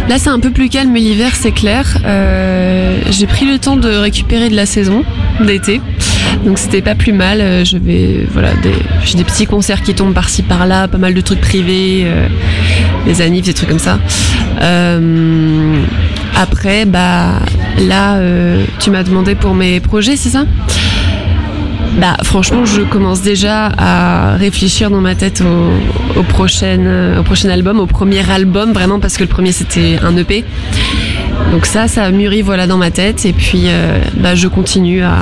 Là c'est un peu plus calme, mais l'hiver c'est clair. Euh, J'ai pris le temps de récupérer de la saison d'été. Donc c'était pas plus mal. Euh, Je vais voilà, j'ai des petits concerts qui tombent par-ci par-là, pas mal de trucs privés, euh, des annives, des trucs comme ça. Euh, après, bah là, tu m'as demandé pour mes projets, c'est ça? Bah franchement, je commence déjà à réfléchir dans ma tête au, prochain, au prochain album, au premier album, vraiment parce que le premier c'était un EP. Donc ça, ça a mûri voilà dans ma tête et puis bah, je continue à,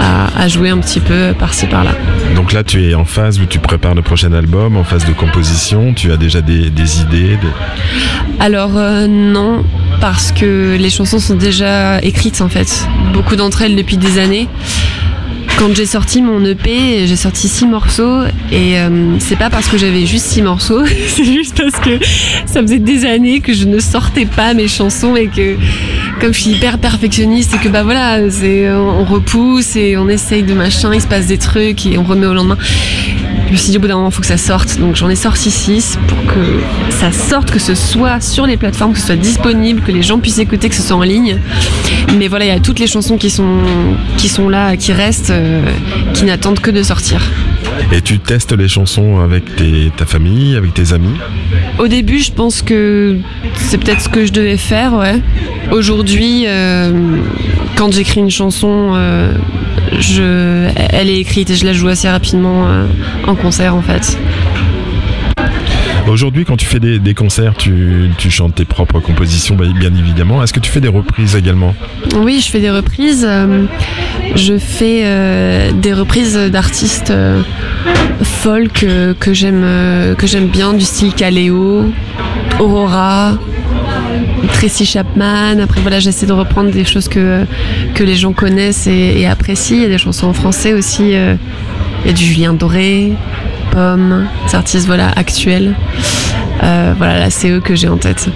à, à jouer un petit peu par-ci par-là. Donc là tu es en phase où tu prépares le prochain album, en phase de composition, tu as déjà des, des idées des- Alors euh, non, parce que les chansons sont déjà écrites en fait. Beaucoup d'entre elles depuis des années. Quand j'ai sorti mon EP, j'ai sorti six morceaux et euh, c'est pas parce que j'avais juste six morceaux, (laughs) c'est juste parce que ça faisait des années que je ne sortais pas mes chansons et que comme je suis hyper perfectionniste et que bah voilà, on repousse et on essaye de machin, il se passe des trucs et on remet au lendemain. je me suis dit au bout d'un moment, il faut que ça sorte. Donc j'en ai sorti 6 pour que ça sorte, que ce soit sur les plateformes, que ce soit disponible, que les gens puissent écouter, que ce soit en ligne. Mais voilà, il y a toutes les chansons qui sont, là, qui restent, euh, qui n'attendent que de sortir. Et tu testes les chansons avec ta famille, avec tes amis? Au début, je pense que c'est peut-être ce que je devais faire. Aujourd'hui, euh, quand j'écris une chanson, euh, je, elle est écrite et je la joue assez rapidement euh, en concert, en fait. Aujourd'hui, quand tu fais des, concerts, tu, chantes tes propres compositions, bah, bien évidemment. Est-ce que tu fais des reprises également? Oui, je fais des reprises. euh, je fais euh, des reprises d'artistes euh, folk que j'aime que j'aime bien, du style Kaleo, Aurora, Tracy Chapman. Après voilà, j'essaie de reprendre des choses que que les gens connaissent et, apprécient. Il y a des chansons en français aussi. il y a du Julien Doré, Pomme, des artistes voilà actuels. Euh, voilà, là c'est eux que j'ai en tête.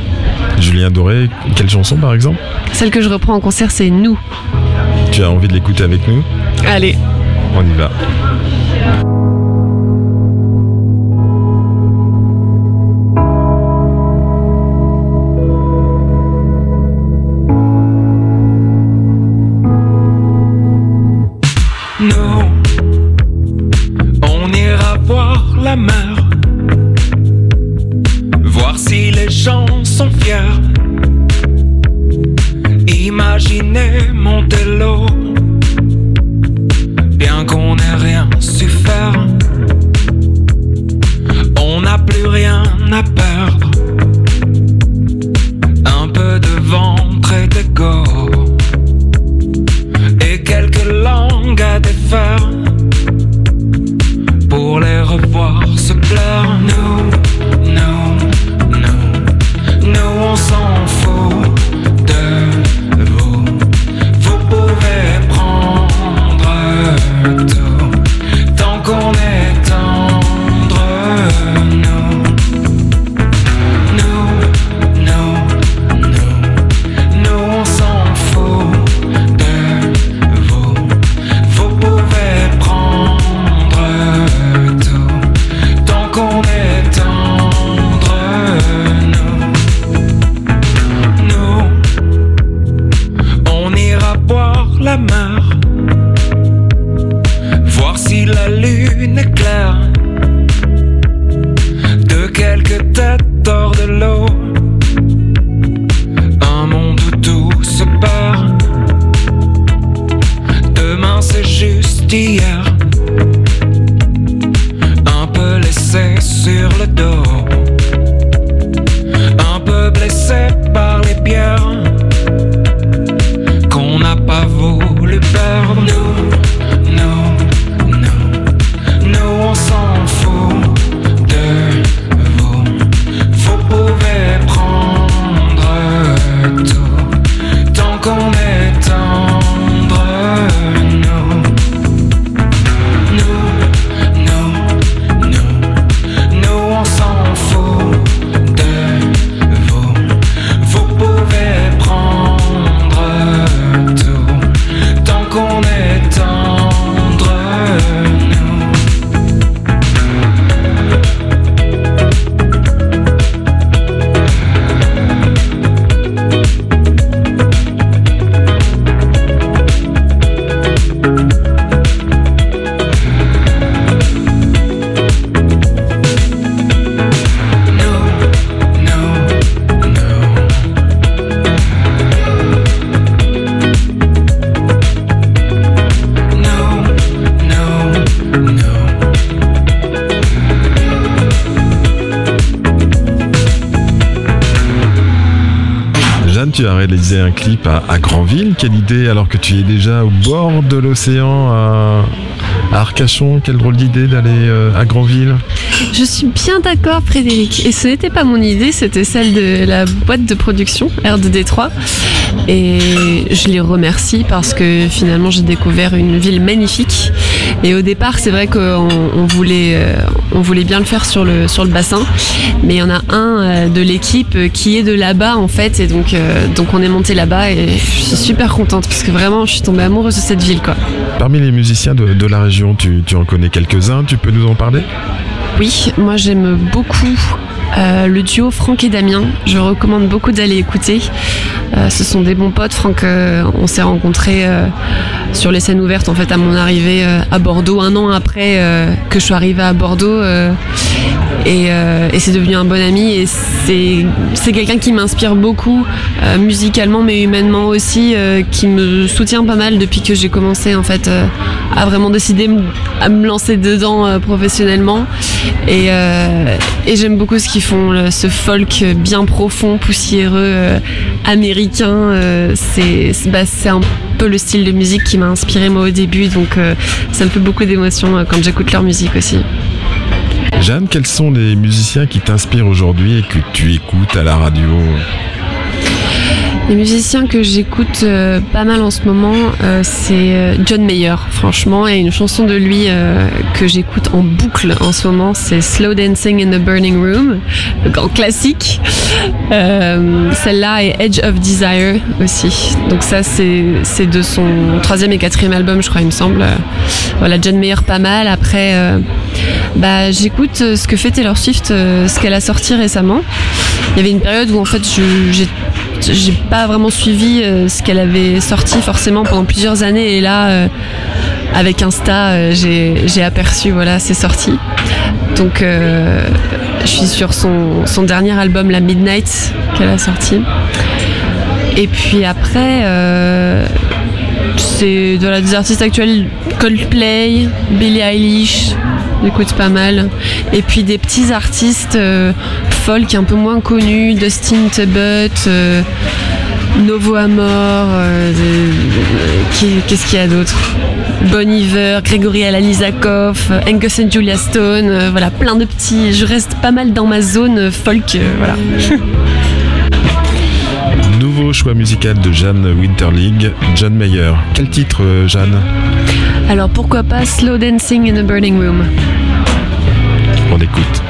Julien Doré, quelle chanson par exemple? Celle que je reprends en concert, c'est Nous. Tu as envie de l'écouter avec nous? Allez. On y va. Un clip à, à Granville. Quelle idée alors que tu es déjà au bord de l'océan à, à Arcachon Quelle drôle d'idée d'aller euh, à Granville. Je suis bien d'accord, Frédéric. Et ce n'était pas mon idée, c'était celle de la boîte de production R2D3. Et je les remercie parce que finalement j'ai découvert une ville magnifique Et au départ, c'est vrai qu'on on voulait, euh, on voulait bien le faire sur le, sur le bassin, mais il y en a un euh, de l'équipe qui est de là-bas en fait, et donc, euh, donc on est monté là-bas et je suis super contente parce que vraiment je suis tombée amoureuse de cette ville quoi. Parmi les musiciens de, de la région, tu, tu en connais quelques-uns, tu peux nous en parler? Oui, moi j'aime beaucoup euh, le duo Franck et Damien. Je recommande beaucoup d'aller écouter. Euh, ce sont des bons potes. Franck, euh, on s'est rencontrés euh, sur les scènes ouvertes en fait à mon arrivée à Bordeaux, un an après que je suis arrivée à Bordeaux. Euh, et, c'est devenu un bon ami et c'est quelqu'un qui m'inspire beaucoup euh, musicalement mais humainement aussi euh, qui me soutient pas mal depuis que j'ai commencé en fait à vraiment décider à me lancer dedans professionnellement. Et, j'aime beaucoup ce qu'ils font ce folk bien profond poussiéreux américain c'est bah, un peu le style de musique qui m'a inspiré moi au début. Donc ça me fait beaucoup d'émotions euh, quand j'écoute leur musique aussi Jeanne, quels sont les musiciens qui t'inspirent aujourd'hui et que tu écoutes à la radio? Les musiciens que j'écoute euh, pas mal en ce moment, euh, c'est euh, John Mayer. Franchement, a une chanson de lui euh, que j'écoute en boucle en ce moment, c'est Slow Dancing in the Burning Room, le grand classique. Euh, Celle-là et Edge of Desire aussi. Donc ça, c'est de son troisième et quatrième album, je crois, il me semble. Euh, Voilà, John Mayer pas mal. Après, bah, j'écoute ce que fait Taylor Swift, ce qu'elle a sorti récemment. Il y avait une période où en fait, j'ai j'ai pas vraiment suivi euh, ce qu'elle avait sorti forcément pendant plusieurs années et là euh, avec Insta euh, j'ai aperçu voilà c'est sorti. Donc je suis sur son, son dernier album la Midnight qu'elle a sorti. Et puis après c'est de la des artistes actuels Coldplay Billie Eilish j'écoute pas mal et puis des petits artistes euh, folk un peu moins connus Dustin Tebbutt euh, Novo Amor euh, qu'est-ce qu'il y a d'autre? Bon Iver, Grégory Alalizakov, euh, Angus and Julia Stone, voilà, plein de petits. Je reste pas mal dans ma zone folk, voilà. Nouveau choix musical de Jeanne Winterling, John Mayer. Quel titre, Jeanne? Alors pourquoi pas Slow Dancing in a Burning Room? On écoute.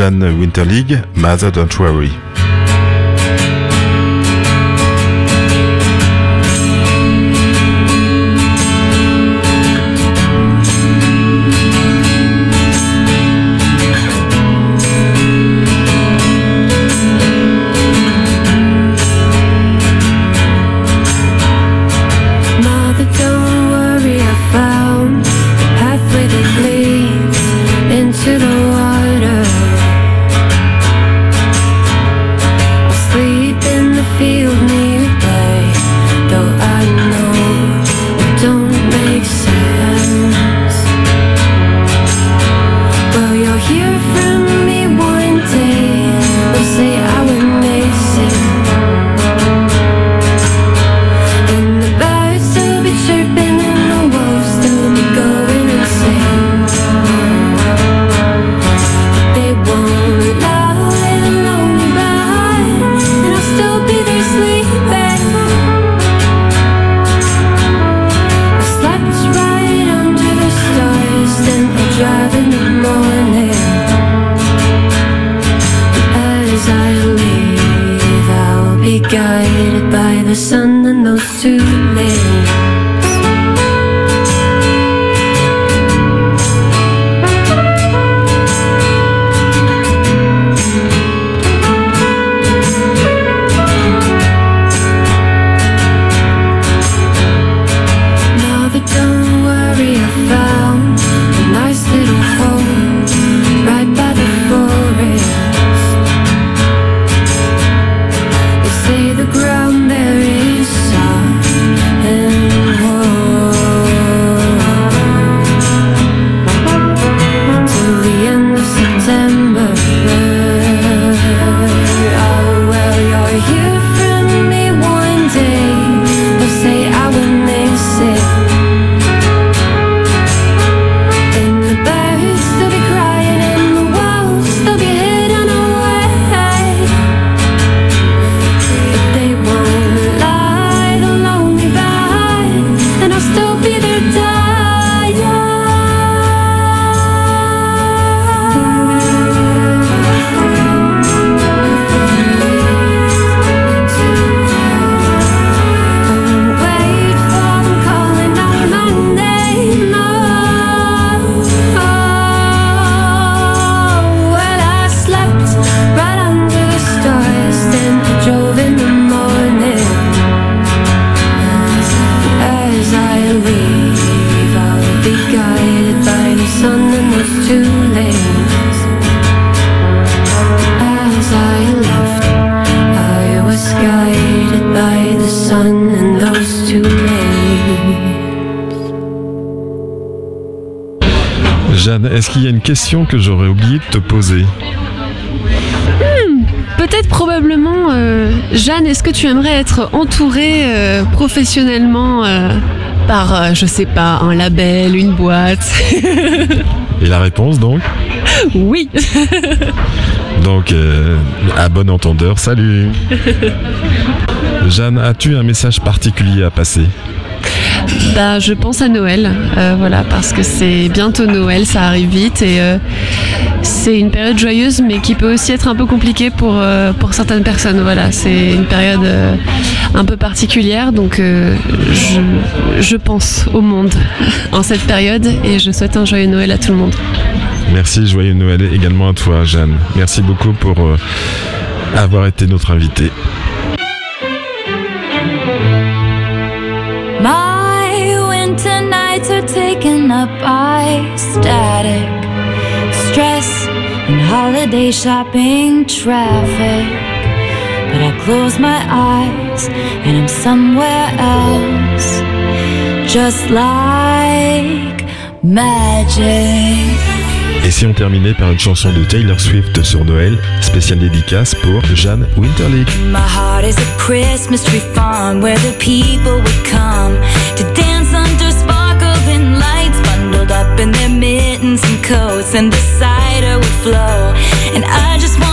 Jeanne Winterlig, Mother Don't Worry. Question que j'aurais oublié de te poser. Peut-être probablement, euh, Jeanne, est-ce que tu aimerais être entourée euh, professionnellement euh, par, je sais pas, un label, une boîte? Et la réponse donc? Oui. Donc, à bon entendeur, salut. (laughs) Jeanne, as-tu un message particulier à passer? Bah, je pense à Noël, euh, voilà, parce que c'est bientôt Noël, ça arrive vite et euh, c'est une période joyeuse, mais qui peut aussi être un peu compliquée pour, euh, pour certaines personnes. Voilà, c'est une période un peu particulière, donc je, je pense au monde (laughs) en cette période et je souhaite un joyeux Noël à tout le monde. Merci, joyeux Noël également à toi, Jeanne. Merci beaucoup pour avoir été notre invitée. Static, stress, and holiday shopping traffic. But I close my eyes and I'm somewhere else, just like magic. Et si on terminait par une chanson de Taylor Swift sur Noël, spéciale dédicace pour Jeanne Winterlich. My heart is a Christmas tree farm where the people would come to dance under sparkling lights, bundled up in their mittens and coats, and the cider would flow. And I just wanna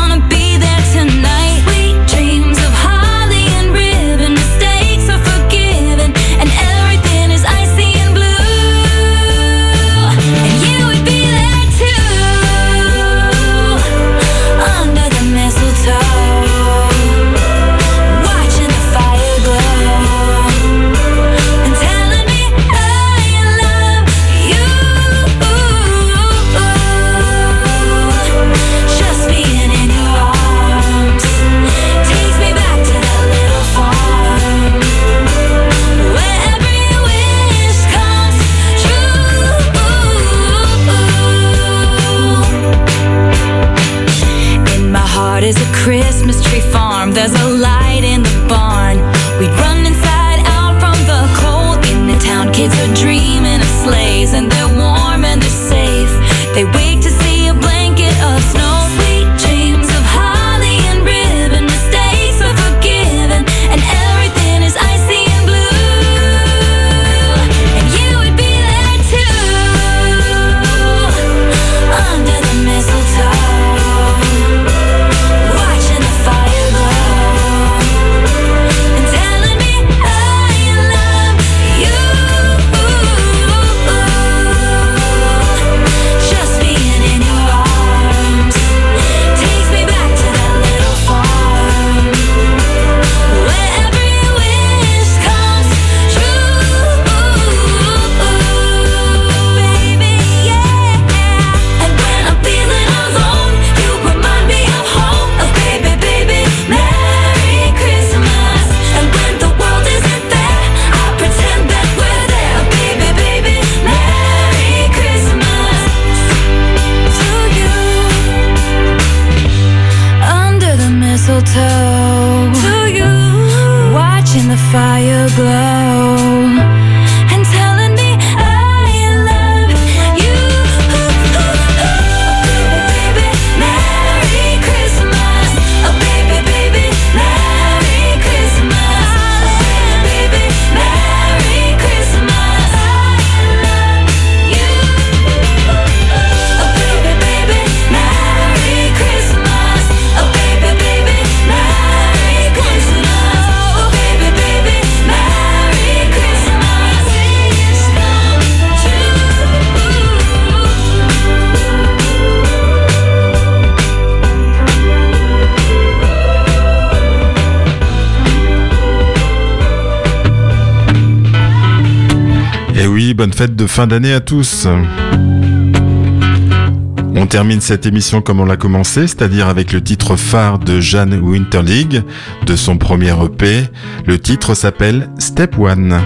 bonne fête de fin d'année à tous. On termine cette émission comme on l'a commencé, c'est-à-dire avec le titre phare de Jeanne Winterlig, de son premier EP. Le titre s'appelle Step One.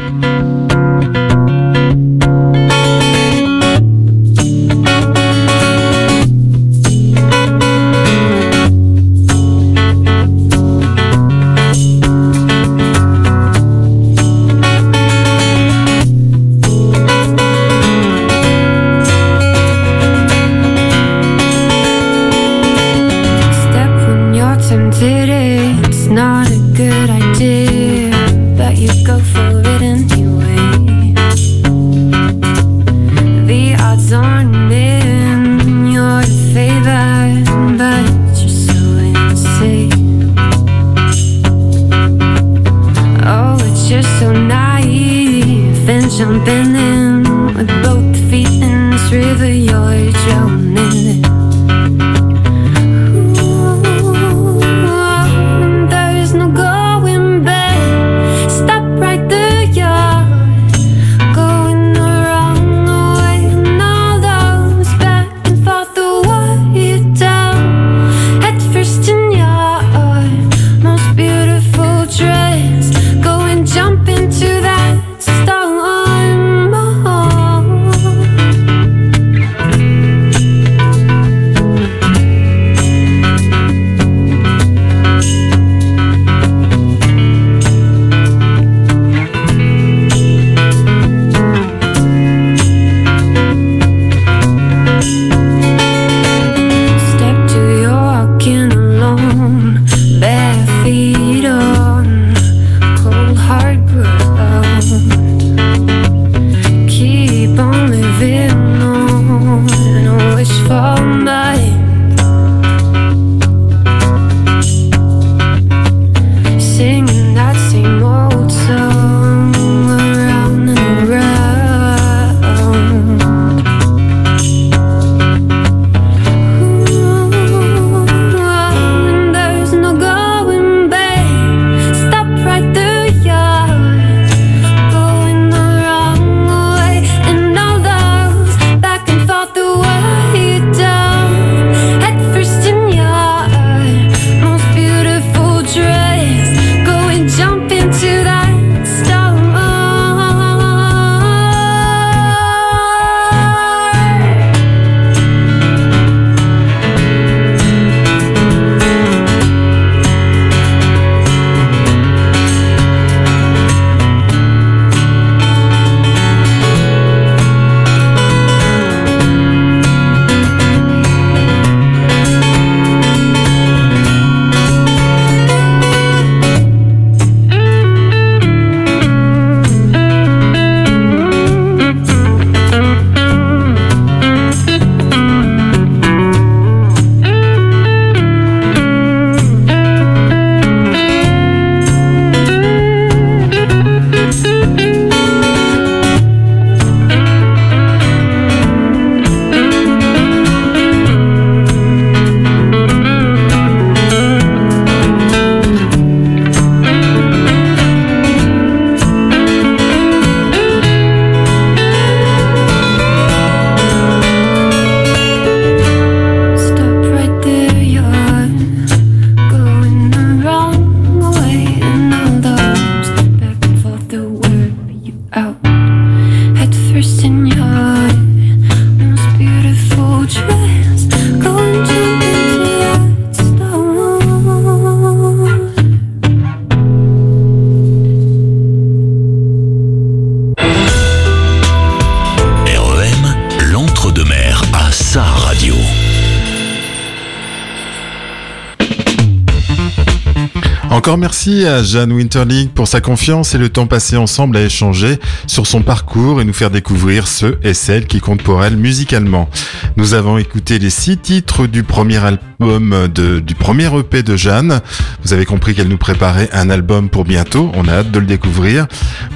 Merci à Jeanne Winterling pour sa confiance et le temps passé ensemble à échanger sur son parcours et nous faire découvrir ceux et celles qui comptent pour elle musicalement. Nous avons écouté les six titres du premier album du premier EP de Jeanne. Vous avez compris qu'elle nous préparait un album pour bientôt. On a hâte de le découvrir.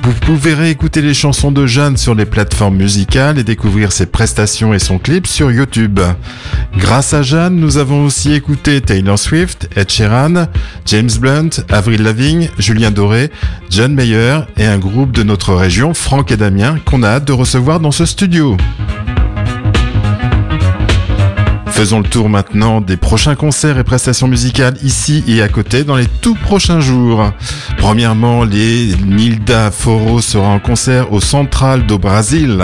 Vous pouvez réécouter les chansons de Jeanne sur les plateformes musicales et découvrir ses prestations et son clip sur YouTube. Grâce à Jeanne, nous avons aussi écouté Taylor Swift, Ed Sheeran, James Blunt, Avril Lavigne, Julien Doré, John Mayer et un groupe de notre région, Franck et Damien, qu'on a hâte de recevoir dans ce studio. Faisons le tour maintenant des prochains concerts et prestations musicales ici et à côté dans les tout prochains jours. Premièrement, les Nilda Foro sera en concert au Central do Brasil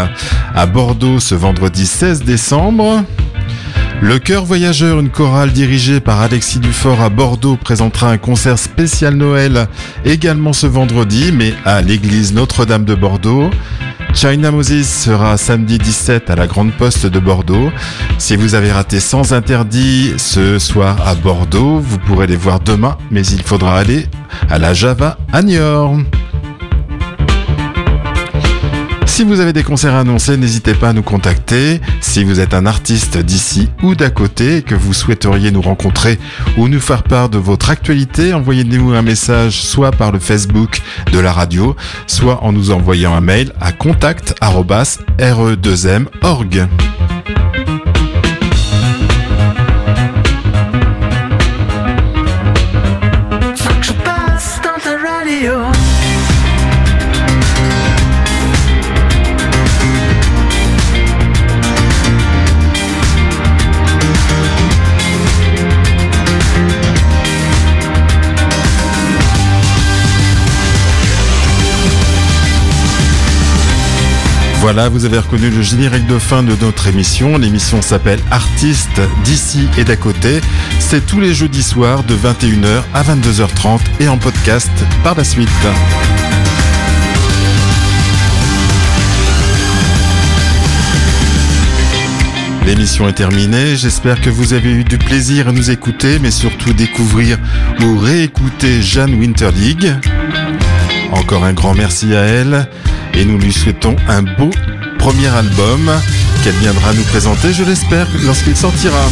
à Bordeaux ce vendredi 16 décembre. Le Chœur Voyageur, une chorale dirigée par Alexis Dufort à Bordeaux, présentera un concert spécial Noël également ce vendredi, mais à l'église Notre-Dame de Bordeaux. China Moses sera samedi 17 à la Grande Poste de Bordeaux. Si vous avez raté sans interdit ce soir à Bordeaux, vous pourrez les voir demain, mais il faudra aller à la Java à Niort. Si vous avez des concerts annoncés, n'hésitez pas à nous contacter. Si vous êtes un artiste d'ici ou d'à côté et que vous souhaiteriez nous rencontrer ou nous faire part de votre actualité, envoyez-nous un message soit par le Facebook de la radio, soit en nous envoyant un mail à contact@re2m.org. Voilà, vous avez reconnu le générique de fin de notre émission. L'émission s'appelle Artistes d'ici et d'à côté. C'est tous les jeudis soirs de 21h à 22h30 et en podcast par la suite. L'émission est terminée, j'espère que vous avez eu du plaisir à nous écouter, mais surtout découvrir ou réécouter Jeanne Winterlig. Encore un grand merci à elle et nous lui souhaitons un beau premier album qu'elle viendra nous présenter, je l'espère, lorsqu'il sortira.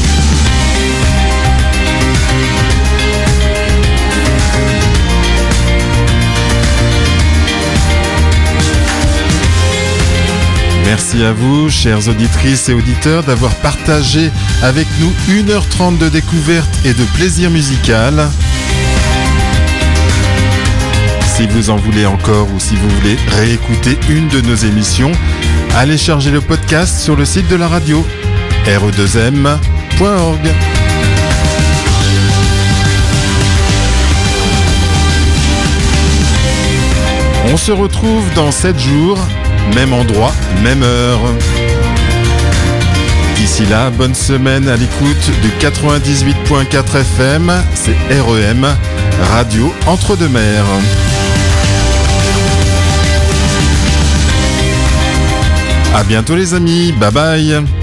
Merci à vous, chères auditrices et auditeurs, d'avoir partagé avec nous 1h30 de découverte et de plaisir musical. Si vous en voulez encore ou si vous voulez réécouter une de nos émissions, allez charger le podcast sur le site de la radio re2m.org. On se retrouve dans 7 jours, même endroit, même heure. D'ici là, bonne semaine à l'écoute du 98.4 FM, c'est REM, Radio Entre-deux-Mers. À bientôt les amis, bye bye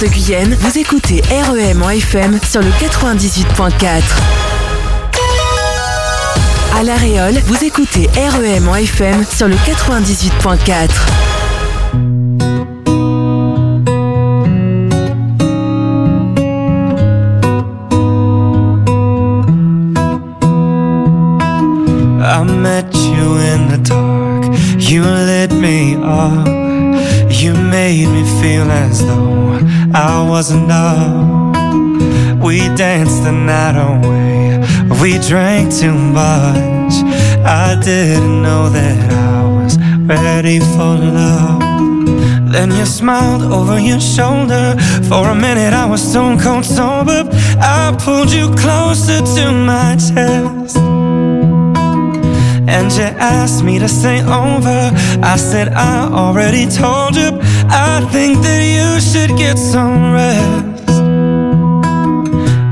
de Guyenne, vous écoutez REM en FM sur le 98.4. À La Réole, vous écoutez REM en FM sur le 98.4. I wasn't enough. We danced the night away. We drank too much. I didn't know that I was ready for love. Then you smiled over your shoulder. For a minute, I was stone cold sober. I pulled you closer to my chest. And you asked me to stay over. I said, I already told you. I think that you should get some rest.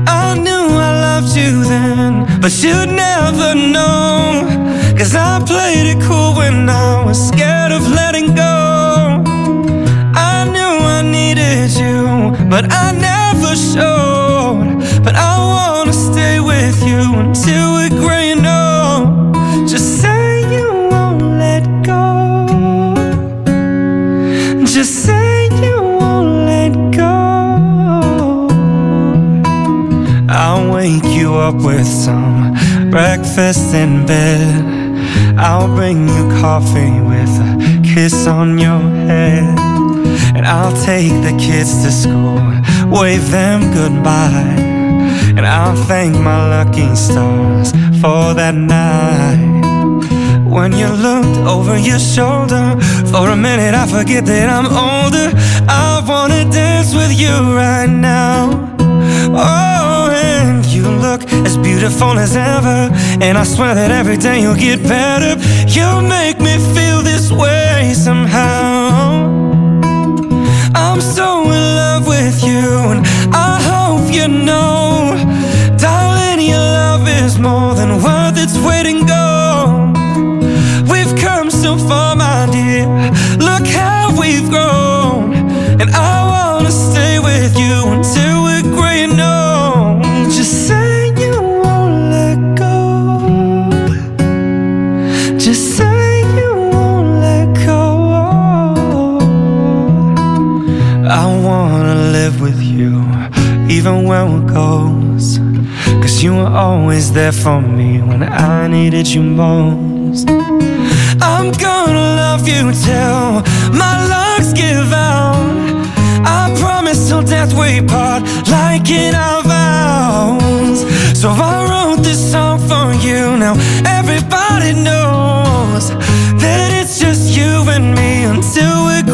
I knew I loved you then, but you'd never know. Cause I played it cool when I was scared of letting go. I knew I needed you, but I never showed. But I wanna stay with you until we're up with some breakfast in bed. I'll bring you coffee with a kiss on your head. And I'll take the kids to school, wave them goodbye. And I'll thank my lucky stars for that night. When you looked over your shoulder, for a minute I forget that I'm older. I wanna dance with you right now. Oh, and you look beautiful as ever. And I swear that every day you'll get better. You make me feel this way somehow. I'm so in love with you, and I hope you know, darling, your love is more than worth its weight in gold. even when we're close. Cause you were always there for me when I needed you most. I'm gonna love you till my lungs give out. I promise till death we part, like in our vows. So I wrote this song for you. Now everybody knows that it's just you and me until we're.